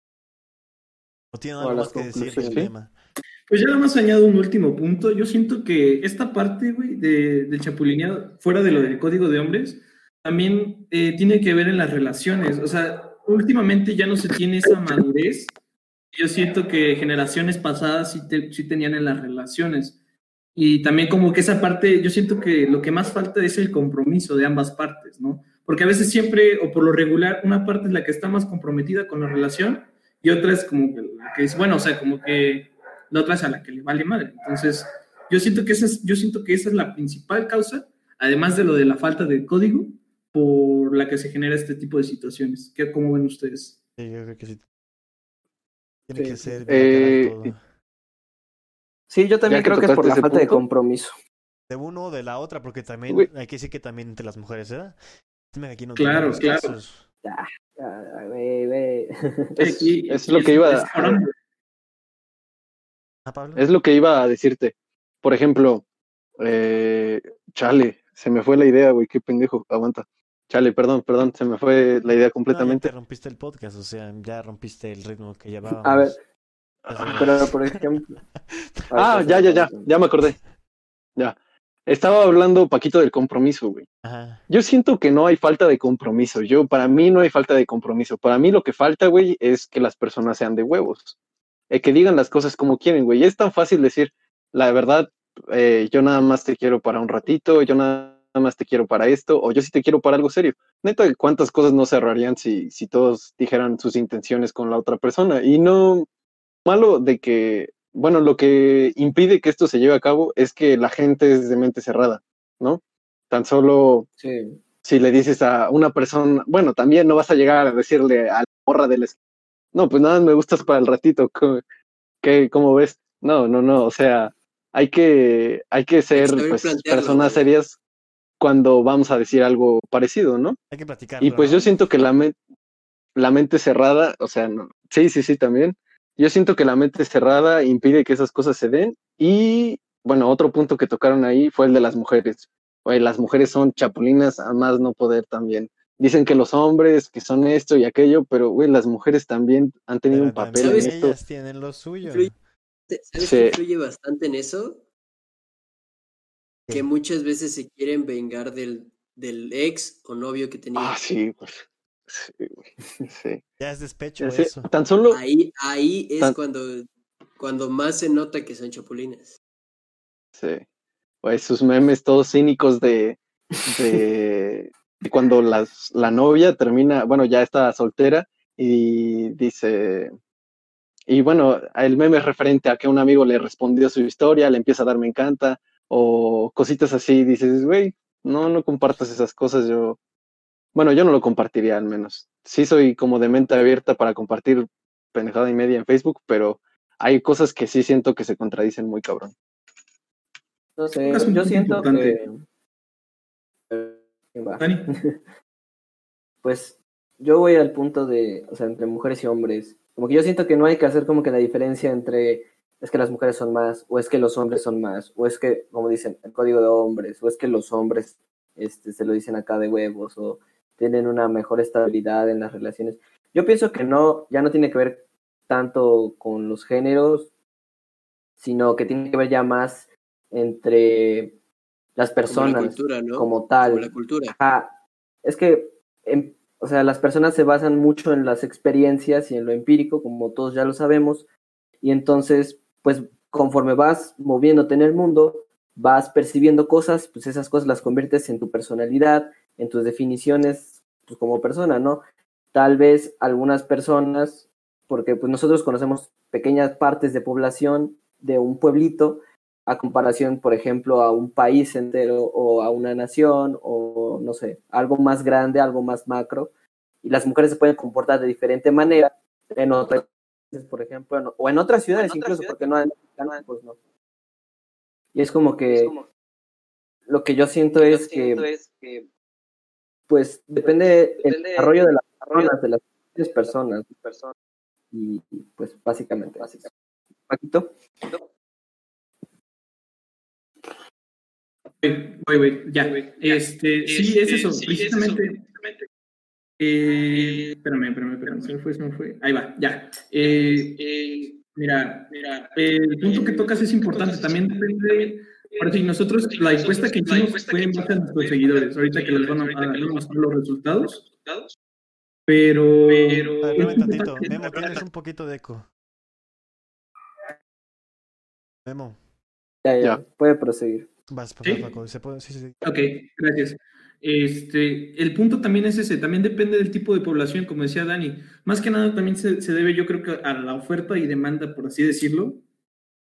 o tienen algo más que decir del tema? Pues ya nada más añado un último punto. Yo siento que esta parte, güey, de, del chapulineado, fuera de lo del código de hombres, también eh, tiene que ver en las relaciones. O sea, últimamente ya no se tiene esa madurez. Yo siento que generaciones pasadas sí, te- sí tenían en las relaciones. Y también como que esa parte, yo siento que lo que más falta es el compromiso de ambas partes, ¿no? Porque a veces siempre, o por lo regular, una parte es la que está más comprometida con la relación y otra es como que que es, bueno, o sea, como que la otra es a la que le vale madre. Entonces, yo siento que esa es, yo siento que esa es la principal causa, además de lo de la falta de código, por la que se genera este tipo de situaciones. ¿Qué, ¿Cómo ven ustedes? Sí, yo creo que sí. Tiene Sí, que ser Eh, todo. Sí, yo también Ya que creo que es por la falta de compromiso. de uno o de la otra, porque también Güey. hay que decir que también entre las mujeres, ¿verdad? Aquí no Claro, claro. casos. Ve, ve. Es, lo que iba es cabrón. ¿Ah, Pablo? Es lo que iba a decirte. Por ejemplo, Eh, chale, se me fue la idea, güey, qué pendejo, aguanta. Chale, perdón, perdón, se me fue la idea completamente. No, ya rompiste el podcast, o sea, ya rompiste el ritmo que llevábamos. A ver, pero por ejemplo. ah, ya, ya, ya, ya me acordé. Ya. Estaba hablando, Paquito, del compromiso, güey. Ajá. Yo siento que no hay falta de compromiso. Yo, para mí, no hay falta de compromiso. Para mí, lo que falta, güey, es que las personas sean de huevos. Eh, que digan las cosas como quieren, güey. Es tan fácil decir, la verdad, eh, yo nada más te quiero para un ratito, yo nada más te quiero para esto, o yo sí te quiero para algo serio. Neta, ¿cuántas cosas no cerrarían si, si todos dijeran sus intenciones con la otra persona? Y no, malo de que bueno, lo que impide que esto se lleve a cabo es que la gente es de mente cerrada, ¿no? Tan solo si le dices a una persona, bueno, también no vas a llegar a decirle a la morra del no, pues nada, me gustas para el ratito, ¿qué, cómo ves? No, no, no, o sea, hay que, hay que ser pues, personas serias cuando vamos a decir algo parecido, ¿no? Hay que platicar. Y pues yo siento que la, la mente cerrada, o sea, no, sí, sí, sí, también, yo siento que la mente cerrada impide que esas cosas se den. Y bueno, otro punto que tocaron ahí fue el de las mujeres. Oye, las mujeres son chapulinas a más no poder también. Dicen que los hombres, que son esto y aquello, pero güey, las mujeres también han tenido un papel en esto. Ellas tienen lo suyo. ¿Sabes qué influye bastante en eso? Que muchas veces se quieren vengar del, del ex o novio que tenía. Ah, sí, pues. Sí, Ya es despecho eso. Tan solo. Ahí, ahí es cuando, cuando más se nota que son chapulines. Sí. Pues sus memes todos cínicos de, de, cuando las, la novia termina, bueno, ya está soltera y dice. Y bueno, el meme es referente a que un amigo le respondió su historia, le empieza a dar me encanta, o cositas así, dices, güey, no, no compartas esas cosas, yo bueno, yo no lo compartiría al menos. Sí soy como de mente abierta para compartir pendejada y media en Facebook, pero hay cosas que sí siento que se contradicen muy cabrón. No sé, yo siento que... pues yo voy al punto de, o sea, entre mujeres y hombres. Como que yo siento que no hay que hacer como que la diferencia entre es que las mujeres son más, o es que los hombres son más, o es que, como dicen, el código de hombres, o es que los hombres este, se lo dicen acá de huevos, o tienen una mejor estabilidad en las relaciones. Yo pienso que no, ya no tiene que ver tanto con los géneros, sino que tiene que ver ya más entre las personas como, tal. la cultura. Es que, o sea, las personas se basan mucho en las experiencias y en lo empírico, como todos ya lo sabemos, y entonces, pues conforme vas moviéndote en el mundo, vas percibiendo cosas, pues esas cosas las conviertes en tu personalidad, en tus definiciones pues, como persona, ¿no? Tal vez algunas personas, porque pues nosotros conocemos pequeñas partes de población de un pueblito, a comparación, por ejemplo, a un país entero o a una nación o no sé, algo más grande, algo más macro, y las mujeres se pueden comportar de diferente manera en otras, por ejemplo, o en otras ciudades incluso, porque no, pues no. Y es como que lo que yo siento, es, que, pues depende, del desarrollo de las personas, de las personas. Y, pues básicamente, básicamente. Paquito. Voy, voy, ya. Este, sí, es eso, precisamente. Eh, espérame, espérame, espérame, se me fue, se me fue. Ahí va, ya. Eh, eh, mira, mira, el punto que tocas es importante, también depende por si nosotros, la encuesta que hicimos fue en base a nuestros seguidores. Ahorita que les van a, dar los resultados. Pero. Pero. tantito. Memo, tienes un poquito de eco. Memo. Ya, ya. Puede proseguir. Vas, ¿Sí? Se puede, sí, sí. Ok, gracias. Este, el punto también es ese, también depende del tipo de población, como decía Dani. Más que nada también se, se debe, yo creo que a la oferta y demanda, por así decirlo,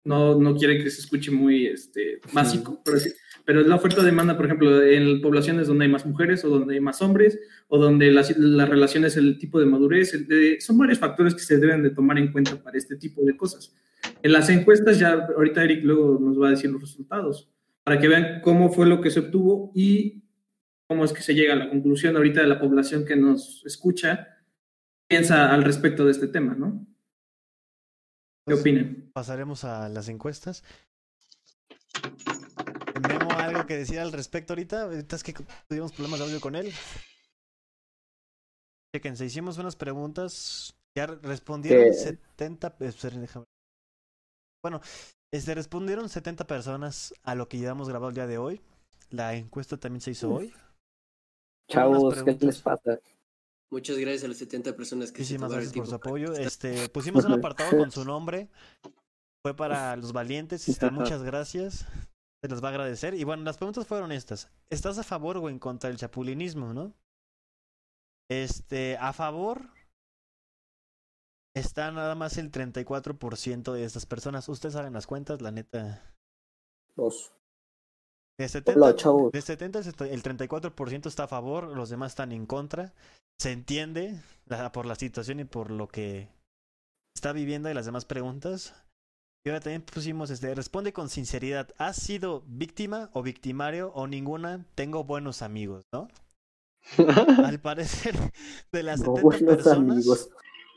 no, no quiere que se escuche muy este, básico, pero, pero es la oferta-demanda, por ejemplo, en poblaciones donde hay más mujeres o donde hay más hombres o donde las, las relaciones, el tipo de madurez, son varios factores que se deben de tomar en cuenta para este tipo de cosas. En las encuestas, ya ahorita Eric luego nos va a decir los resultados, para que vean cómo fue lo que se obtuvo y cómo es que se llega a la conclusión ahorita de la población que nos escucha, piensa al respecto de este tema, ¿no? ¿Qué opinan? Pasaremos a las encuestas. Memo algo que decir al respecto ahorita? Ahorita es que tuvimos problemas de audio con él. Chequense, hicimos unas preguntas. Ya respondieron ¿Qué? 70. eh, Bueno, este, respondieron 70 personas a lo que llevamos grabado el día de hoy. La encuesta también se hizo hoy. Chavos, ¿qué les pasa? Muchas gracias a las 70 personas que se Muchísimas el gracias por su apoyo. Este, pusimos un apartado con su nombre. Fue para los valientes. Este, muchas gracias. Se les va a agradecer. Y bueno, las preguntas fueron estas. ¿Estás a favor o en contra del chapulinismo, no? Este, a favor está nada más el 34% de estas personas. Ustedes saben las cuentas, la neta. Dos. De 70, Hola, de 70 el 34% está a favor, los demás están en contra. Se entiende la- por la situación y por lo que está viviendo y las demás preguntas. Y ahora también pusimos, este, responde con sinceridad, ¿has sido víctima o victimario o ninguna? Tengo buenos amigos, ¿no? Al parecer, de las No, 70 buenos personas, amigos.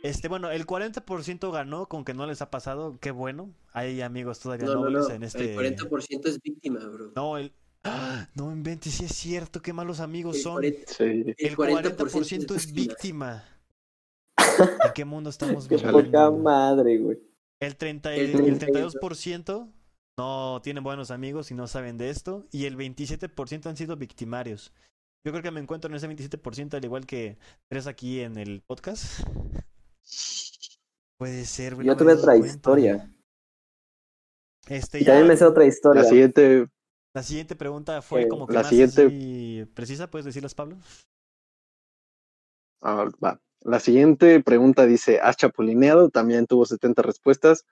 Este, bueno, el 40% ganó con que no les ha pasado, qué bueno. Hay amigos todavía No, no, nobles no. en este... El 40% es víctima, bro. No, el. ¡Ah! No inventes, sí es cierto, qué malos amigos El son. 40%, Sí. El 40% es víctima. ¿En qué mundo estamos Qué viviendo? poca madre, güey. El, 30, El el, el 32. 32% no tienen buenos amigos y no saben de esto. Y el 27% han sido victimarios. Yo creo que me encuentro en ese 27%, al igual que tres aquí en el podcast. Puede ser, güey, Yo tuve otra cuenta. historia. Este, Y ya, también me sé otra historia. La siguiente, la siguiente pregunta fue Eh, como que la más siguiente- así precisa, ¿puedes decirlas, Pablo? ah, va. La siguiente pregunta dice, ¿has chapulineado? También tuvo 70 respuestas.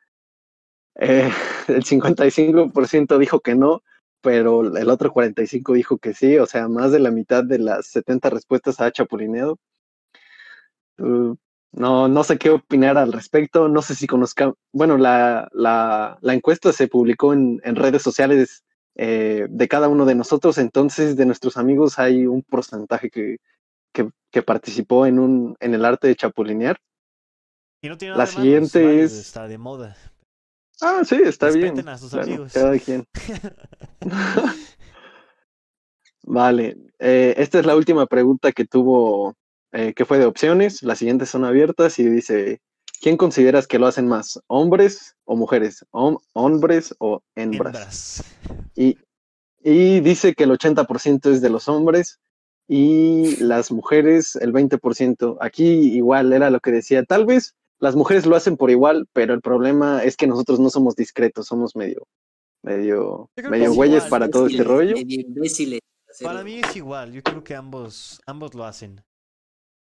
Eh, el 55% dijo que no, pero el otro 45% dijo que sí, o sea, más de la mitad de las 70 respuestas ha chapulineado. Uh, no, no sé qué opinar al respecto, no sé si conozca, bueno, la, la, la encuesta se publicó en, en redes sociales eh, de cada uno de nosotros, entonces de nuestros amigos hay un porcentaje que, que, que participó en, un, en el arte de chapulinear. Y no tiene La nada de malo, siguiente es- Está de moda. Ah, sí, está bien. A sus Claro, amigos. cada quien. Vale, eh, esta es la última pregunta que tuvo, eh, que fue de opciones. Las siguientes son abiertas y dice, ¿quién consideras que lo hacen más, hombres o mujeres? Hom- ¿Hombres o hembras? Hembras. Y, y dice que el 80% es de los hombres y las mujeres el 20%. Aquí igual era lo que decía, tal vez las mujeres lo hacen por igual, pero el problema es que nosotros no somos discretos, somos medio, medio, medio es güeyes igual, para todo este rollo. medio imbéciles hacerlo. Para mí es igual, yo creo que ambos, ambos lo hacen.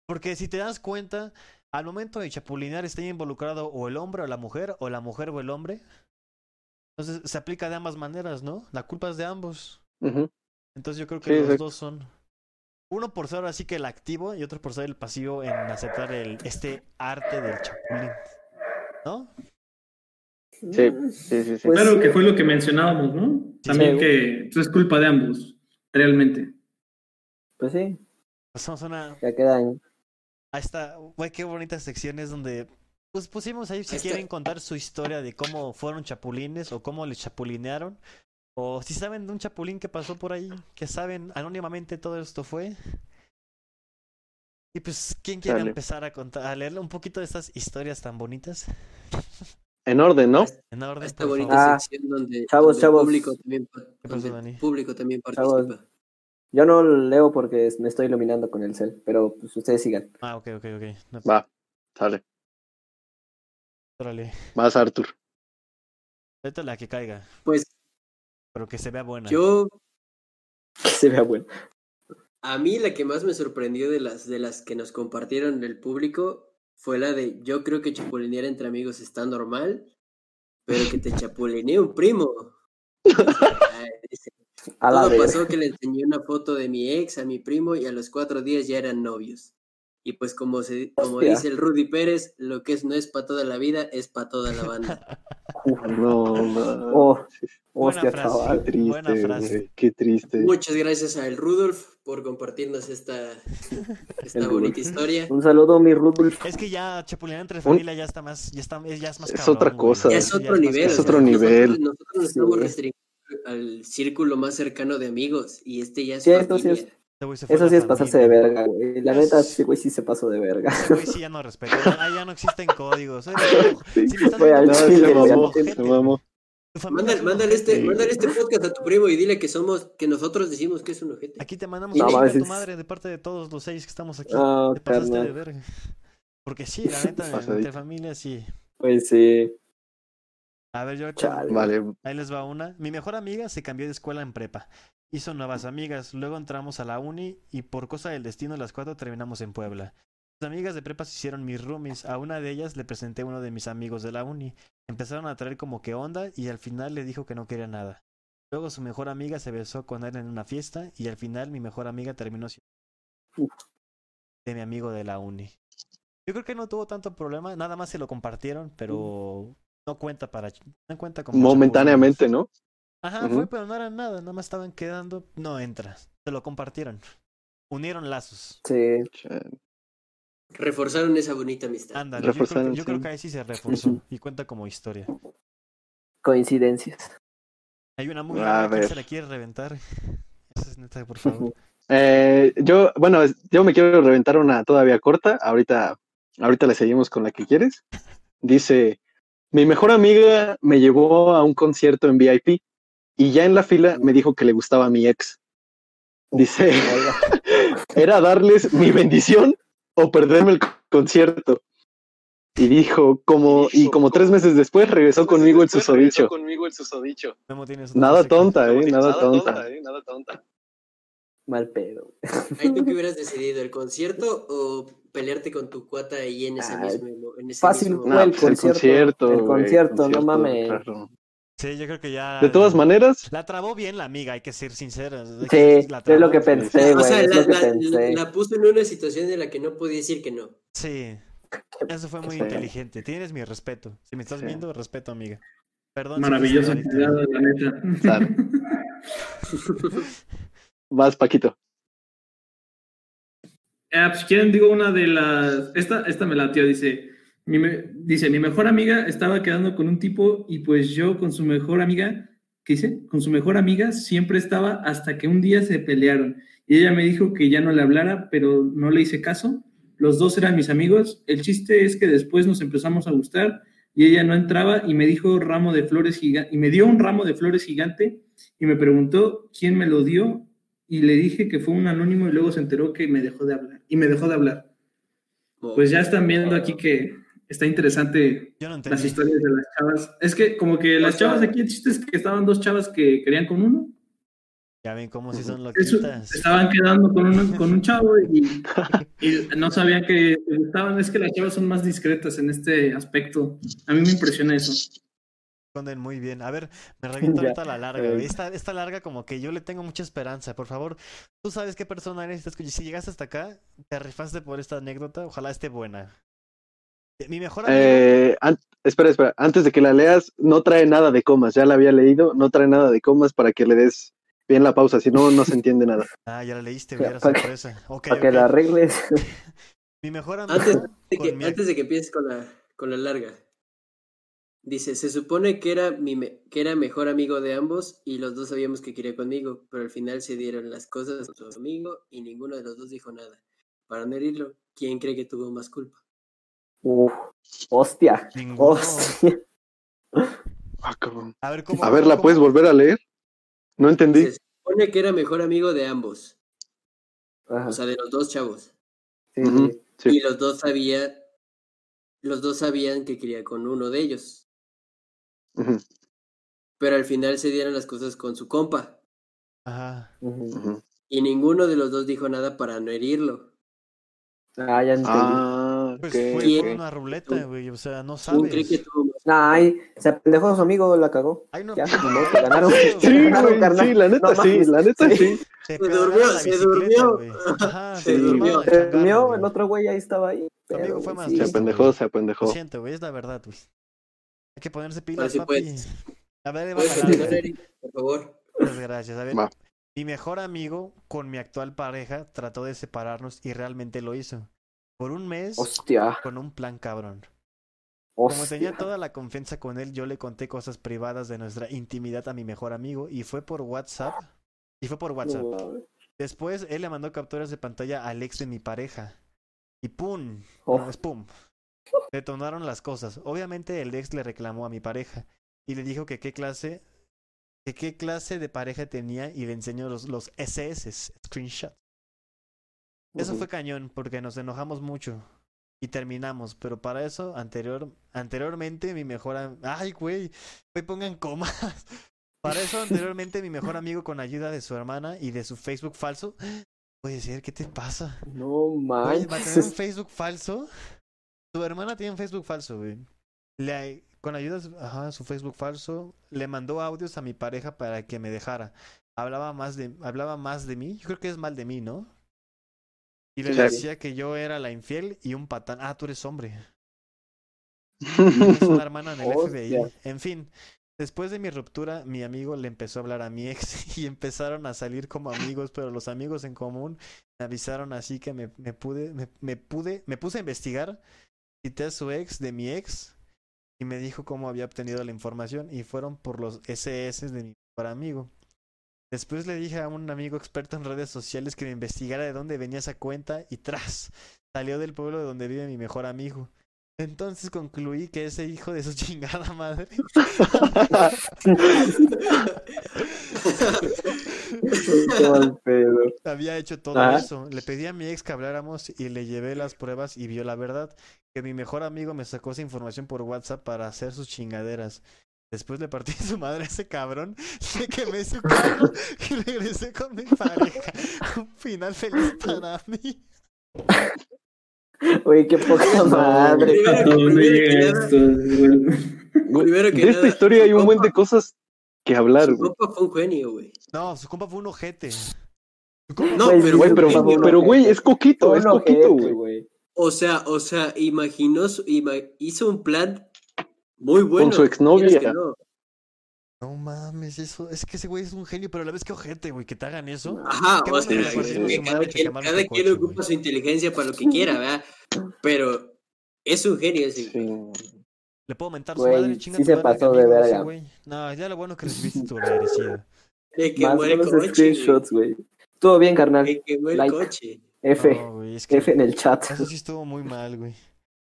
Porque si te das cuenta, al momento de chapulinear está involucrado o el hombre o la mujer, o la mujer o el hombre. Entonces se aplica de ambas maneras, ¿no? La culpa es de ambos. Entonces yo creo que Sí, los dos son. Uno por ser así que el activo y otro por ser el pasivo en aceptar el, este arte del chapulín. ¿No? Sí, sí, sí, sí. Pues claro sí. que fue lo que mencionábamos, ¿no? También Sí. que pues, es culpa de ambos, realmente. Pues sí, Pasamos a una. ya quedan. Ahí está. Güey, qué bonitas secciones donde. Pues pusimos ahí si quieren contar su historia de cómo fueron chapulines o cómo les chapulinearon. O si saben de un chapulín que pasó por ahí, que saben anónimamente todo esto fue. Y pues, ¿quién quiere Dale. empezar a contar, a leerle un poquito de estas historias tan bonitas? En orden, ¿no? En orden, Esta por bonita favor. Ah, sección donde, chavos, donde chavos. el público también, público también Chavos. Yo no leo porque me estoy iluminando con el cel, pero pues ustedes sigan. Ah, ok, ok, ok. No, Va, sale. órale. Vas, Arthur. Ahorita la que caiga, Pues pero que se vea buena. yo, Que se vea bueno. a mí la que más me sorprendió de las, de las que nos compartieron el público fue la de yo creo que chapulinear entre amigos está normal, pero que te chapulinee un primo. A la Todo pasó que le enseñé una foto de mi ex a mi primo y a los cuatro días ya eran novios. Y pues como se, como Hostia. dice el Rudy Pérez, lo que es no es para toda la vida, es para toda la banda. Uf, No, no. Oh, hostia, frase. chaval. Qué triste, buena frase. güey, qué triste. Muchas gracias a el Rudolf por compartirnos esta, esta bonita historia. Un saludo, mi Rudolf. Es que ya chapulinear entre familia ya está más, ya está, ya es más Es cabrón, otra güey. cosa. Ya Ya es ya otro más nivel. Es otro nosotros- nivel. Nosotros nos Sí. estamos restringiendo al círculo más cercano de amigos y este ya es Cierto, sí familia. es- Este güey se fue a Eso sí es pasarse de familia. verga, güey. La Ya neta, es- sí, güey, sí se pasó de verga. Güey, sí, ya no respeto. Ah, ya no existen códigos. Si al No, chile, mamó, familia Mándale, este. Sí. mándale este podcast a tu primo y dile que somos, que nosotros decimos que es un ojete. Aquí te mandamos No, a chingar a tu madre de parte de todos los seis que estamos aquí. Ah, Te pasaste de carnal. verga. Porque sí, la neta, entre familias sí. Pues sí. A ver, yo. Vale, ahí les va una. Mi mejor amiga se cambió de escuela en prepa. Hizo nuevas amigas. Luego entramos a la uni y por cosa del destino las cuatro terminamos en Puebla. Mis amigas de prepa se hicieron mis roomies. A una de ellas le presenté a uno de mis amigos de la uni. Empezaron a traer como que onda y al final le dijo que no quería nada. Luego su mejor amiga se besó con él en una fiesta y al final mi mejor amiga terminó siendo de mi amigo de la uni. Yo creo que no tuvo tanto problema, nada más se lo compartieron, pero no cuenta para no cuenta como momentáneamente, ¿no? Ajá, fue, pero no era nada, nada más estaban quedando, no entra, se lo compartieron. Unieron lazos. Sí. Reforzaron esa bonita amistad. Ándale, yo, creo, yo creo que ahí sí se reforzó y cuenta como historia. Coincidencias. Hay una muy A que ver. se la quiere reventar. Esa es neta, por favor. Eh, yo, bueno, yo me quiero reventar una todavía corta. Ahorita, ahorita le seguimos con la que quieres. Dice, mi mejor amiga me llevó a un concierto en VIP y ya en la fila me dijo que le gustaba a mi ex. Dice, era darles mi bendición o perderme el concierto. Y dijo, como, y como tres meses después regresó conmigo el susodicho. Nada que- tonta, eh, nada tonta. Mal pedo. Ahí tú qué hubieras decidido, el concierto o pelearte con tu cuata ahí en ese Ay, mismo, en ese fácil mismo- fue No, el pues el concierto, concierto. el concierto, no mames. claro. Sí, yo creo que ya. De todas maneras, La trabó bien la amiga, hay que ser sinceros. Sí, que- la es lo que pensé, o güey. sea, es la, lo que la- pensé. la puso en una situación en la que no podía decir que no. Sí. Eso fue muy Sí. inteligente. Tienes mi respeto. Si me estás Sí. viendo, respeto, amiga. Perdón. si Maravillosa actividad, la neta. Vas, Paquito. Ah, pues, quieren, digo una de las. Esta, esta me latió, dice. Mi, dice, mi mejor amiga estaba quedando con un tipo y pues yo con su mejor amiga, ¿qué dice? Con su mejor amiga siempre estaba hasta que un día se pelearon y ella me dijo que ya no le hablara, pero no le hice caso. Los dos eran mis amigos. El chiste es que después nos empezamos a gustar y ella no entraba y me dijo ramo de flores gigante y me dio un ramo de flores gigante y me preguntó quién me lo dio y le dije que fue un anónimo y luego se enteró que me dejó de hablar y me dejó de hablar. Pues ya están viendo aquí que está interesante Yo no las historias de las chavas. Es que como que las chavas aquí, el chiste es que estaban dos chavas que querían con uno. Ya ven cómo si son Eso, loquitas. estaban quedando con, uno, con un chavo y, y no sabían que le gustaban. Es que las chavas son más discretas en este aspecto. A mí me impresiona eso. Esconden muy bien. A ver, me reviento ahorita la larga. güey. Esta, esta larga como que yo le tengo mucha esperanza. Por favor, tú sabes qué persona eres. Si llegaste hasta acá, te rifaste por esta anécdota. Ojalá esté buena. Mi mejor amigo. Eh, an- espera, espera. Antes de que la leas, no trae nada de comas. Ya la había leído. No trae nada de comas para que le des bien la pausa. Si no, no se entiende nada. Ah, ya la leíste. Era para que- sorpresa. Ok, Para que ok. la arregles. Mi mejor amigo. Antes de que, mi- antes de que empieces con la, con la larga. Dice, se supone que era, mi me- que era mejor amigo de ambos y los dos sabíamos que quería conmigo, pero al final se dieron las cosas con su amigo y ninguno de los dos dijo nada. Para no herirlo, ¿quién cree que tuvo más culpa? Uf, hostia. Ninguno. Hostia. Ah, cabrón. A ver, ¿cómo? A ver, ¿la cómo- puedes volver a leer? No entendí. Se supone que era mejor amigo de ambos, Ajá, o sea, de los dos chavos. sí. Sí. Y los dos sabían, los dos sabían que quería con uno de ellos, Pero al final se dieron las cosas con su compa Ajá. Y ninguno de los dos dijo nada para no herirlo. Ah, ya entendí. Ah, Pues fue, una ruleta, güey. O sea, no ¿Quién cree sabes. que tuvo más Ay, se apendejó a su amigo, la cagó. Ay, no. Ya, ni modo, te ganaron. Sí, Sí, Ganaron, güey, carnal. sí, la neta No sí, la neta Sí. sí. Se Se durmió, se durmió. Ajá, Se se durmió. durmió. en el otro güey ahí estaba ahí. Tu amigo pero, fue más sí. Se apendejó, se Lo apendejó. siento, güey, es la verdad, güey. Hay que ponerse pilas, sí papi. puedes. A ver, ahí va ¿Puedes la continuar, larga. Eric, por favor? Muchas gracias. A ver, Va. mi mejor amigo con mi actual pareja trató de separarnos y realmente lo hizo. Por un mes, Hostia. con un plan cabrón. Como tenía toda la confianza con él, yo le conté cosas privadas de nuestra intimidad a mi mejor amigo y fue por WhatsApp. Y fue por WhatsApp. Después él le mandó capturas de pantalla al ex de mi pareja. Y ¡pum! Oh. No, es ¡pum! Detonaron las cosas. Obviamente el ex le reclamó a mi pareja y le dijo que qué clase, que qué clase de pareja tenía y le enseñó los, los SS, screenshots. Eso fue cañón porque nos enojamos mucho y terminamos, pero para eso anterior anteriormente mi mejor am- ay güey, me pongan comas. Para eso anteriormente mi mejor amigo con ayuda de su hermana y de su Facebook falso. Puede ser, ¿qué te pasa? No Oye, para tener un manches. Facebook falso, tu hermana tiene un Facebook falso, güey. Le, con ayuda de su- Facebook falso, le mandó audios a mi pareja para que me dejara. Hablaba más de, hablaba más de mí. Yo creo que es mal de mí, ¿no? Y le decía que yo era la infiel y un patán. Ah, tú eres hombre. Tienes una hermana en el FBI. En fin, después de mi ruptura, mi amigo le empezó a hablar a mi ex y empezaron a salir como amigos, pero los amigos en común me avisaron así que me, me pude, me, me pude, me puse a investigar, quité a su ex de mi ex y me dijo cómo había obtenido la información y fueron por los SS de mi mejor amigo. Después le dije a un amigo experto en redes sociales que me investigara de dónde venía esa cuenta y tras, salió del pueblo de donde vive mi mejor amigo. Entonces concluí que ese hijo de su chingada madre había hecho todo eso. Le pedí a mi ex que habláramos y le llevé las pruebas y vio la verdad. Que mi mejor amigo me sacó esa información por WhatsApp para hacer sus chingaderas. Después le partí su madre a ese cabrón, le quemé su carro y regresé con mi pareja. Un final feliz para mí. Oye, qué poca madre. De esta historia hay un buen de cosas que hablar, Su compa fue un genio, güey. No, su compa fue un ojete. No, Güey, pero, Güey, pero, güey. es coquito, es coquito, güey. O sea, o sea, imaginó, su- ima- hizo un plan muy bueno. su exnovia. no. No mames, eso, es que ese güey es un genio, pero a la vez que ojete, güey, que te hagan eso. Ajá, o sea, que su cada madre quien, cada quien ocupa güey. su inteligencia para lo que quiera, ¿verdad? Pero es un genio ese. Sí. Le puedo mentar su Güey, madre, chinga sí se pasó que de verga. güey. No, ya lo bueno que recibiste tu agradecida. De que Más muere güey. screenshots, güey. Todo bien, carnal. De que muere Like. coche. F. No, güey, es que F en el chat. eso sí estuvo muy mal, güey.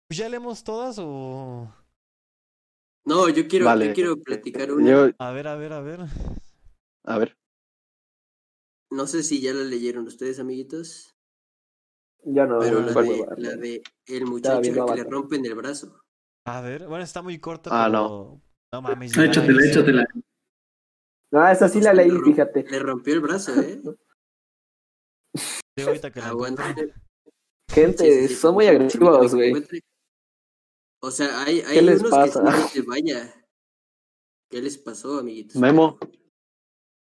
Pues ya leemos todas o... No, yo quiero, Vale. yo quiero platicar una. Yo, A ver, a ver, a ver. a ver. No sé si ya la leyeron ustedes, amiguitos. Ya no. Pero no la de, la de el muchacho al viendo que le rompen el brazo. A ver, bueno, está muy corta, Ah, pero... No mames. Ah, ya, Échatela, échatela. No, esa sí la leí, fíjate. Le rompió el brazo, ¿eh? Sí, ahorita que la Aguanta. encuentre. Gente, Sí, sí, sí, son muy permíteme agresivos, güey. O sea, hay, hay ¿Qué les unos pasa? que sí, vaya. ¿Qué les pasó, amiguitos? Memo.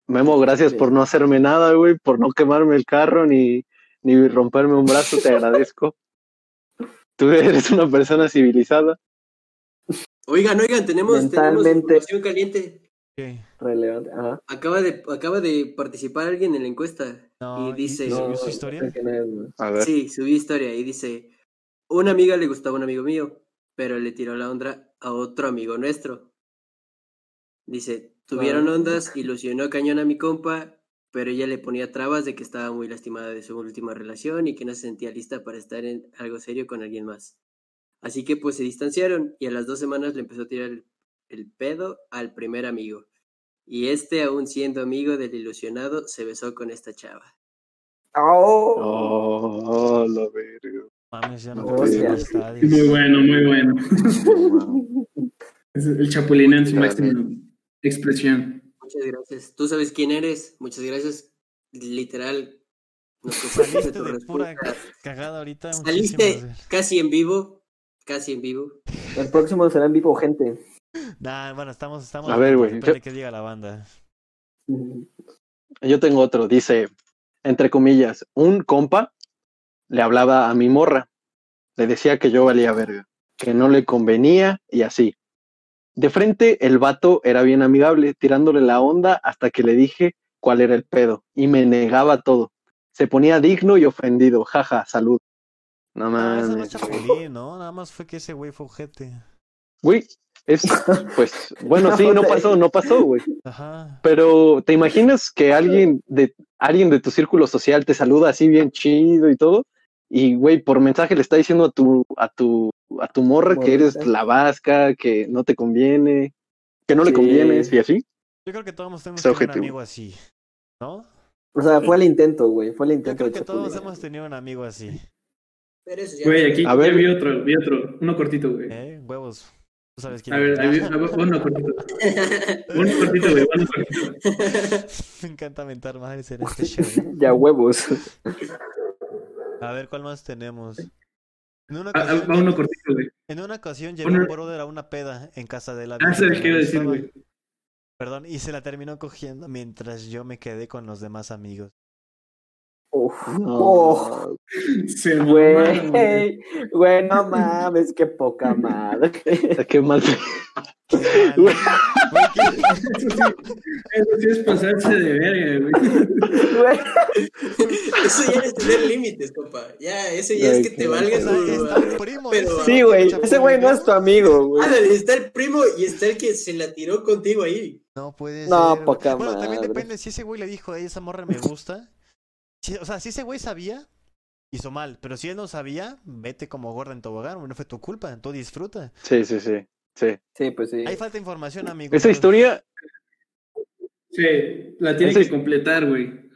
Memo, gracias Sí. por no hacerme nada, güey, por no quemarme el carro ni, ni romperme un brazo, te agradezco. Tú eres una persona civilizada. Oigan, oigan, tenemos, tenemos información caliente. ¿Qué? Relevante. Ajá. Acaba de, acaba de participar alguien en la encuesta. No, y dice, ¿y subió su historia? A ver. sí, subí historia y dice, una amiga le gustaba a un amigo mío, pero le tiró la onda a otro amigo nuestro. Dice, tuvieron Ah. ondas, ilusionó cañón a mi compa, pero ella le ponía trabas de que estaba muy lastimada de su última relación y que no se sentía lista para estar en algo serio con alguien más. Así que pues se distanciaron y a las dos semanas le empezó a tirar el, el pedo al primer amigo. Y este, aún siendo amigo del ilusionado, se besó con esta chava. Oh, Oh, la verga. Mames, ya no Oh. Muy bueno, muy bueno. Es el chapulín en su máxima expresión. Muchas gracias. Tú sabes quién eres. Muchas gracias. Literal. Nos Saliste tu de pura respuesta. cagada ahorita. Saliste muchísimas casi en vivo. Casi en vivo. el próximo será en vivo, gente. Nah, bueno, estamos, estamos. A ver, güey, Depende yo- qué diga la banda. Yo tengo otro, dice, entre comillas, un compa le hablaba a mi morra, le decía que yo valía verga, que no le convenía y así. De frente el vato era bien amigable, tirándole la onda hasta que le dije cuál era el pedo y me negaba todo. Se ponía digno y ofendido, jaja, salud. No No, no es mames. chapulín, ¿no? Nada más fue que ese güey fue ojete. Güey, es, pues, bueno, sí, no pasó, no pasó, güey. Ajá. Pero, ¿te imaginas que alguien de, alguien de tu círculo social te saluda así bien chido y todo? Y, güey, por mensaje le está diciendo a tu, a tu, a tu morra que eres la vasca, que no te conviene, que no le convienes y así. Yo creo que todos que tener un amigo así, ¿no? O sea, fue el intento, güey. Fue el Yo intento creo de que todos hemos tenido un amigo así. Pero eso ya Güey, aquí A ver. vi otro, vi otro, uno cortito, güey. ¿Eh? Huevos. Tú sabes quién A ver, a ver, uno cortito. Uno cortito, güey, uno cortito. Me encanta mentar madres en este show. Ya huevos. A ver, ¿cuál más tenemos? En una Ah, ah, ocasión, Va uno cortito, güey. en una ocasión llegó Uno- un brother a una peda en casa de la Ah, iba a decir, güey. Perdón, y se la terminó cogiendo mientras yo me quedé con los demás amigos. Uf. Oh, Se güey. güey. No mames, qué poca madre. Qué mal. Güey, Eso sí, eso sí es pasarse de verga, güey. Güey. Eso ya es tener límites, compa. Ya, eso ya es que te valga un primo. Pero- ese Sí, güey. Ese güey no es tu amigo, güey. Ándale, está el primo y está el que se la tiró contigo ahí. No puede No, ser. poca Bueno, también madre. depende si ese güey le dijo, "Ey, esa morra me gusta. Si- o sea, si ese güey sabía, hizo mal. Pero si él no sabía, vete como gorda en tobogán, no fue tu culpa, tú disfruta. Sí, sí, sí. sí. Sí, pues sí. Ahí falta información, amigo. Esa historia, Sí, la tiene Ese que completar, güey.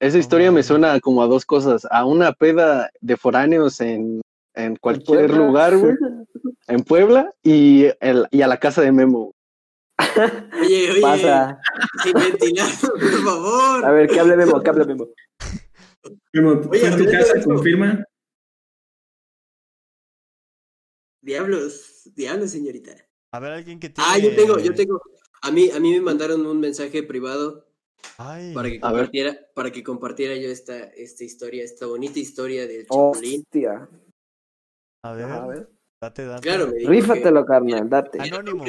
esa historia me suena como a dos cosas. A una peda de foráneos en, en cualquier Puebla. lugar, güey. En Puebla y, el, y a la casa de Memo. Oye, oye, Pasa. sin ventilar, por favor. A ver, que hable Memo, que hable Memo. Oye, ¿fue en tu casa? ¿Confirma? Diablos, diablos, señorita. A ver, alguien que tiene... Ah, yo tengo, yo tengo. A mí, a mí me mandaron un mensaje privado Ay, para que ver. compartiera, para que compartiera yo esta, esta historia, esta bonita historia del Chapulín. Hostia. a ver, A ver. date, date. Claro, Rífatelo, carnal, date. que- Anónimo.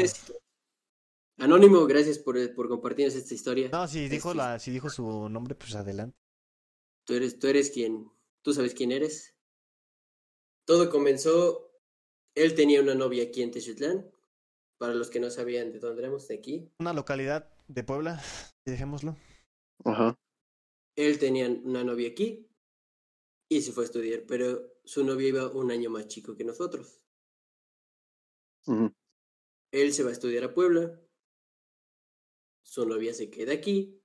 Anónimo, gracias por, por compartirnos esta historia. No, si dijo, Este, la, si dijo su nombre, pues adelante. Tú eres, tú eres quien, tú sabes quién eres. Todo comenzó, él tenía una novia aquí en Techitlán. Para los que no sabían de dónde éramos, de aquí. Una localidad de Puebla, dejémoslo. Ajá. Él tenía una novia aquí y se fue a estudiar, pero su novia iba un año más chico que nosotros. Él se va a estudiar a Puebla. Su novia se queda aquí.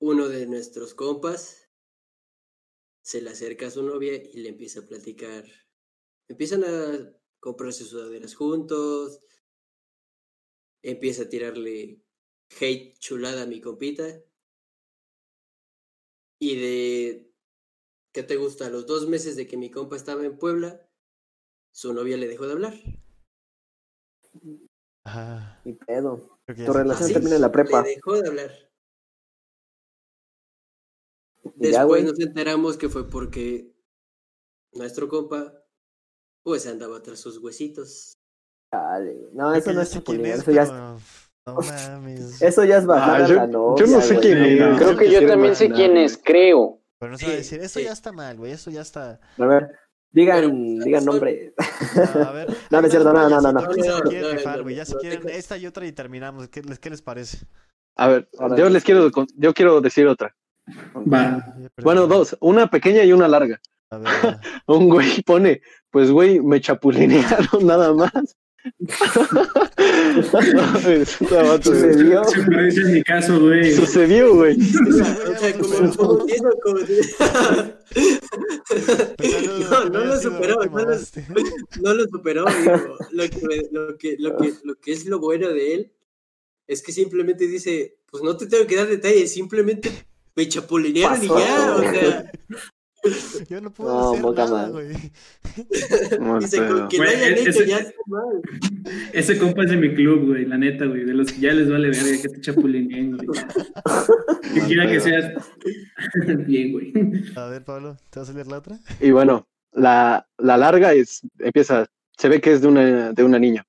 Uno de nuestros compas se le acerca a su novia y le empieza a platicar. Empiezan a comprarse sudaderas juntos. Empieza a tirarle hate chulada a mi compita. Y de. ¿Qué te gusta? A los dos meses de que mi compa estaba en Puebla, su novia le dejó de hablar. Ah, pedo. Tu relación termina en la prepa. Le dejó de hablar. Ya, Después güey. nos enteramos que fue porque nuestro compa, pues andaba tras sus huesitos. Dale, güey. No, eso no ya es es, eso ya es, pero No mames. eso ya es bajar Ah, a yo- la yo novia. no sé güey. quién es. No, Creo que yo también sé quién es, creo. Pero no se va a decir, eso sí. ya está mal, güey, eso ya está... A ver, digan, Pero, digan son- nombre. A ver. No, no es cierto, no, no, no, no. Se No, quieren no, rifar, no, güey. Ya si no, quieren esta y otra y terminamos. ¿Qué les, qué les parece? A ver, yo les quiero, yo quiero decir otra. Va. Bueno, dos, una pequeña y una larga. A ver, va. Un güey pone, pues güey, me chapulinearon nada más. Sucedió. En mi caso, güey. Sucedió, güey. No, no lo superó, no lo, no lo superó. digo. Lo que, me- lo, que, lo, que, lo que es lo bueno de él es que simplemente dice, pues no te tengo que dar detalles, simplemente me chapulinearon y ya, o sea, Yo no puedo No, hacer poca nada, güey. No, dice, pero- con que lo hayan ese- hecho ya está mal. Ese compa es de mi club, güey, la neta, güey, de los que ya les vale verga que te chapulineen, güey. Que quiera que seas bien, güey. A ver, Pablo, ¿te vas a leer la otra? Y bueno, la, la larga es, empieza, se ve que es de una, de una niña.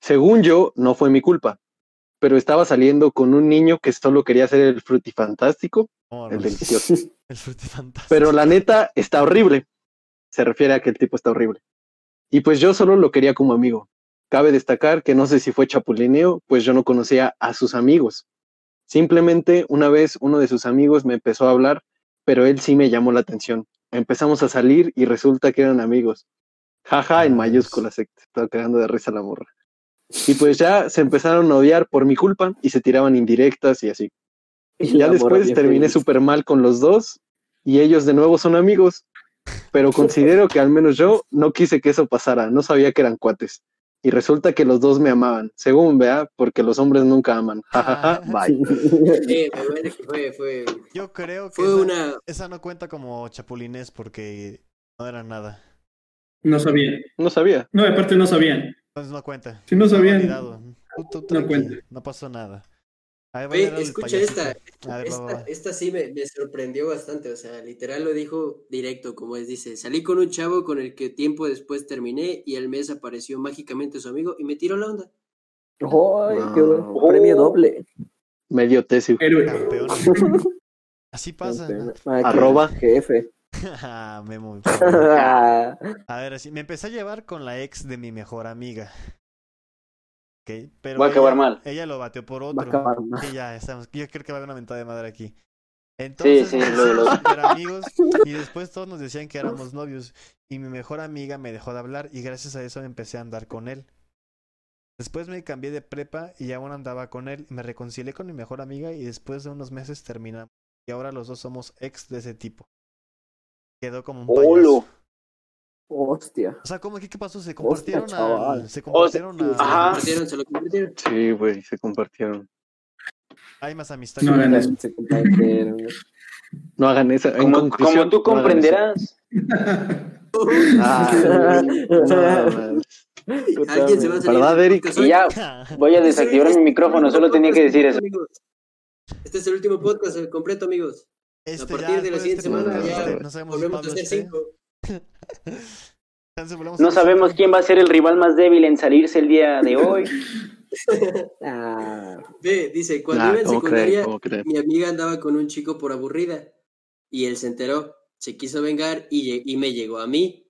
Según yo, no fue mi culpa, pero estaba saliendo con un niño que solo quería ser el frutifantástico, Oh, el no. delicioso. El frutifantástico. Pero la neta está horrible. Se refiere a que el tipo está horrible. Y pues yo solo lo quería como amigo. Cabe destacar que no sé si fue chapulineo, pues yo no conocía a sus amigos. Simplemente una vez uno de sus amigos me empezó a hablar, pero él sí me llamó la atención. Empezamos a salir y resulta que eran amigos. Jaja, en mayúsculas, se estaba cagando de risa la morra. Y pues ya se empezaron a odiar por mi culpa y se tiraban indirectas y así. Y ya después terminé súper mal con los dos y ellos de nuevo son amigos. Pero considero que al menos yo no quise que eso pasara, no sabía que eran cuates. Y resulta que los dos me amaban, según vea, porque los hombres nunca aman. Jajaja, bye. Sí, me duele que fue, fue, Yo creo que fue esa, una... esa no cuenta como chapulines porque no era nada. No sabían. No sabía. No, aparte no sabían. Entonces no cuenta. Si no sabían, validado. Tú- tú no cuenta. no pasó nada. Ahí va a Oye, escucha esta. A ver, va, Esta, va. esta sí me, me sorprendió bastante, o sea, literal lo dijo directo, como es, dice, salí con un chavo con el que tiempo después terminé y al mes apareció mágicamente su amigo y me tiró la onda. ¡Ay, qué bueno! Wow. Premio doble. Medio tesis. héroe. Campeón. Así pasa. Ah, Arroba. Jefe. Memo. Ah, A ver, así, me empecé a llevar con la ex de mi mejor amiga. Ok, pero Va a acabar ella- mal. Ella lo bateó por Va a otro. mal. Sí, ya estamos. Yo creo que va a haber una mentada de madre aquí. Entonces, sí, lo- lo- súper amigos y después todos nos decían que éramos novios y mi mejor amiga me dejó de hablar y gracias a eso empecé a andar con él. Después me cambié de prepa y aún andaba con él. Me reconcilié con mi mejor amiga y después de unos meses terminamos. Y ahora los dos somos ex de ese tipo. Quedó como un payaso. Hostia. O sea, ¿cómo qué, qué pasó? Se compartieron chaval. al, se compartieron Se lo a Ajá. compartieron, se lo compartieron. Sí, güey, se compartieron. hay más amistad. No nada. eso. Se compartieron, güey. No hagan eso. En Como, conclusión, como tú no comprenderás. Ah, no. Alguien se va a salir ¿Verdad, Eric? podcast y ya voy a desactivar mi micrófono, solo tenía que decir eso. Este es el último podcast el completo, amigos. Este, a partir ya de la después siguiente este semana ya este, no sabemos si volvemos a hacer cinco. No sabemos quién va a ser el rival más débil en salirse el día de hoy. Ah, Ve, dice, cuando Ah, iba en secundaria, mi amiga andaba con un chico por aburrida y él se enteró, se quiso vengar y, y me llegó a mí.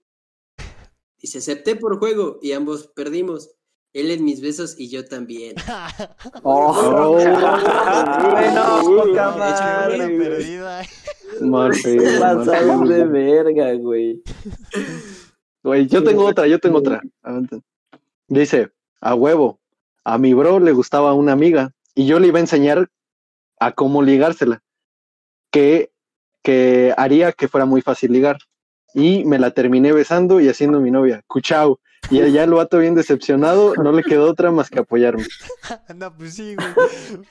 Dice, acepté por juego y ambos perdimos. Él en mis besos y yo también. oh, bueno, poca Qué madre, güey. perdida. Pasados pedo. de verga, güey. Güey, yo tengo otra, yo tengo otra. Dice, a huevo, a mi bro le gustaba una amiga y yo le iba a enseñar a cómo ligársela, que, que haría que fuera muy fácil ligar. Y me la terminé besando y haciendo mi novia, cuchao. Y allá el vato bien decepcionado, no le quedó otra más que apoyarme. No, pues sí, güey.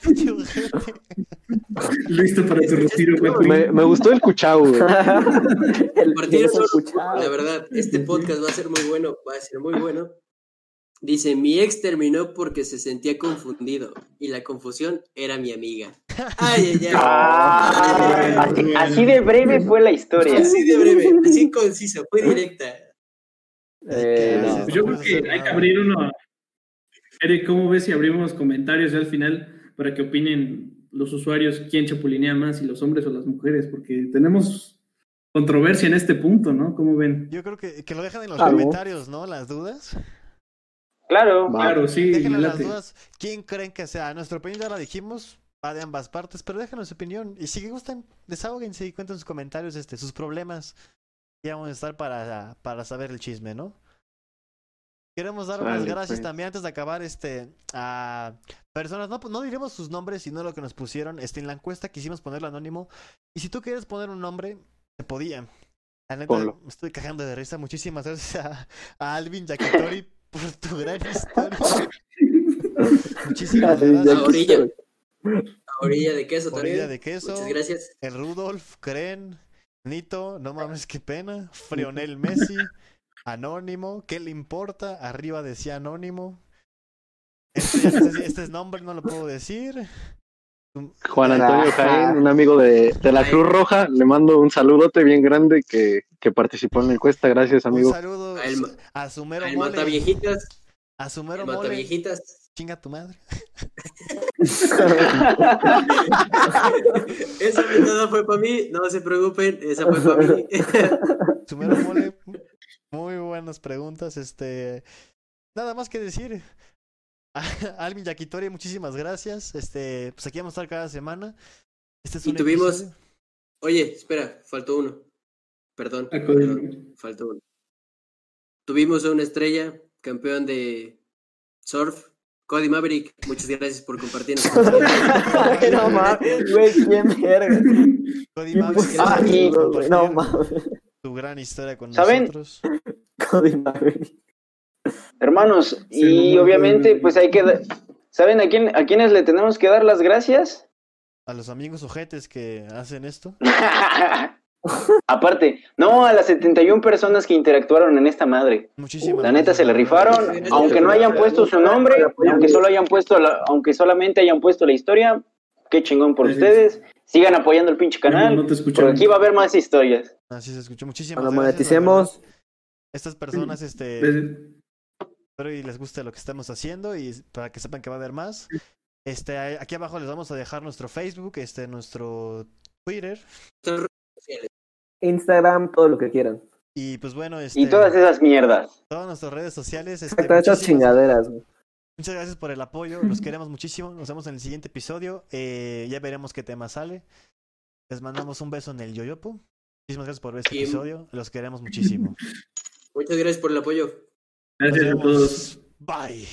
Listo para tu retiro, güey. Me, me gustó el cuchao, güey. El escuchado. La verdad, este podcast va a ser muy bueno, va a ser muy bueno. Dice, mi ex terminó porque se sentía confundido y la confusión era mi amiga. Ay, ay, ay. Ah, así, bueno. así de breve fue la historia. Así de breve, así concisa, fue directa. Eh, no. Pues yo creo que hay que abrir uno. Eric, ¿cómo ves si abrimos comentarios ya al final para que opinen los usuarios quién chapulinea más, si los hombres o las mujeres? Porque tenemos controversia en este punto, ¿no? ¿Cómo ven? Yo creo que, que lo dejan en los Algo. comentarios, ¿no? Las dudas. Claro. Va. Claro, sí. Déjenlo en las dudas. ¿Quién creen que sea? Nuestra opinión ya la dijimos. Va de ambas partes, pero déjenos su opinión. Y si gustan, desahóguense y cuenten sus comentarios, este, sus problemas. Y vamos a estar para, para saber el chisme, ¿no? Queremos dar unas gracias pues. también antes de acabar este a personas, no, no diremos sus nombres, sino lo que nos pusieron. Este, en la encuesta quisimos ponerlo anónimo. Y si tú quieres poner un nombre, se podía. La neta, Ponlo. me estoy cagando de risa. Muchísimas gracias a, a Alvin Yakitori por tu gran historia. Muchísimas ya gracias. A orilla. A orilla de queso Orilla también. de queso. Muchas gracias. El Rudolf, Kren, Nito, no mames, qué pena. Frionel Messi, Anónimo, ¿qué le importa? Arriba decía Anónimo. Este, este- este es nombre, no lo puedo decir. Juan Antonio. Jaén, un amigo de, de la Cruz Roja, le mando un saludote bien grande que, que participó en la encuesta. Gracias, Un amigo. saludo A el ma- a su mero El mole. mataviejitas. A su mero El mole. mataviejitas. Chinga tu madre. Esa mitad fue para mí, no se preocupen, esa fue para mí. Mole. Muy buenas preguntas. Este, nada más que decir. Alvin Yakitori, muchísimas gracias. Este, pues aquí vamos a estar cada semana. Este es Y un tuvimos- episodio- Oye, espera, faltó uno. Perdón, Ah, perdón, faltó uno. Tuvimos a una estrella, campeón de surf, Cody Maverick. Muchas gracias por compartir. no mames, güey, quién verga. Cody ¿Quién Mavis, fue? gracias Ah, por No mames. tu gran historia con ¿Saben? nosotros. Cody Maverick. Hermanos, Sí, y no, obviamente, no, pues hay que... da- ¿Saben a quién a quiénes le tenemos que dar las gracias? A los amigos ojetes que hacen esto. Aparte, no, a las 71 personas que interactuaron en esta madre. Muchísimas La neta se le rifaron, aunque no hayan puesto su nombre, aunque solo hayan puesto la- aunque solamente hayan puesto la historia, qué chingón por ustedes. Sigan apoyando el pinche No, canal, no te porque escuchamos. aquí va a haber más historias. Así se escuchó. Muchísimas Cuando moneticemos. Estas personas, este, espero y les guste lo que estamos haciendo y para que sepan que va a haber más. Este, aquí abajo les vamos a dejar nuestro Facebook, este, nuestro Twitter Instagram, todo lo que quieran. Y pues bueno, Y este, todas esas mierdas. Todas nuestras redes sociales. Este, Exacto, esas chingaderas. Muchas gracias por el apoyo, los queremos muchísimo. Nos vemos en el siguiente episodio. Eh, ya veremos qué tema sale. Les mandamos un beso en el Yoyopo. Muchísimas gracias por ver este episodio. Los queremos muchísimo. Muchas gracias por el apoyo. Gracias a todos. Bye.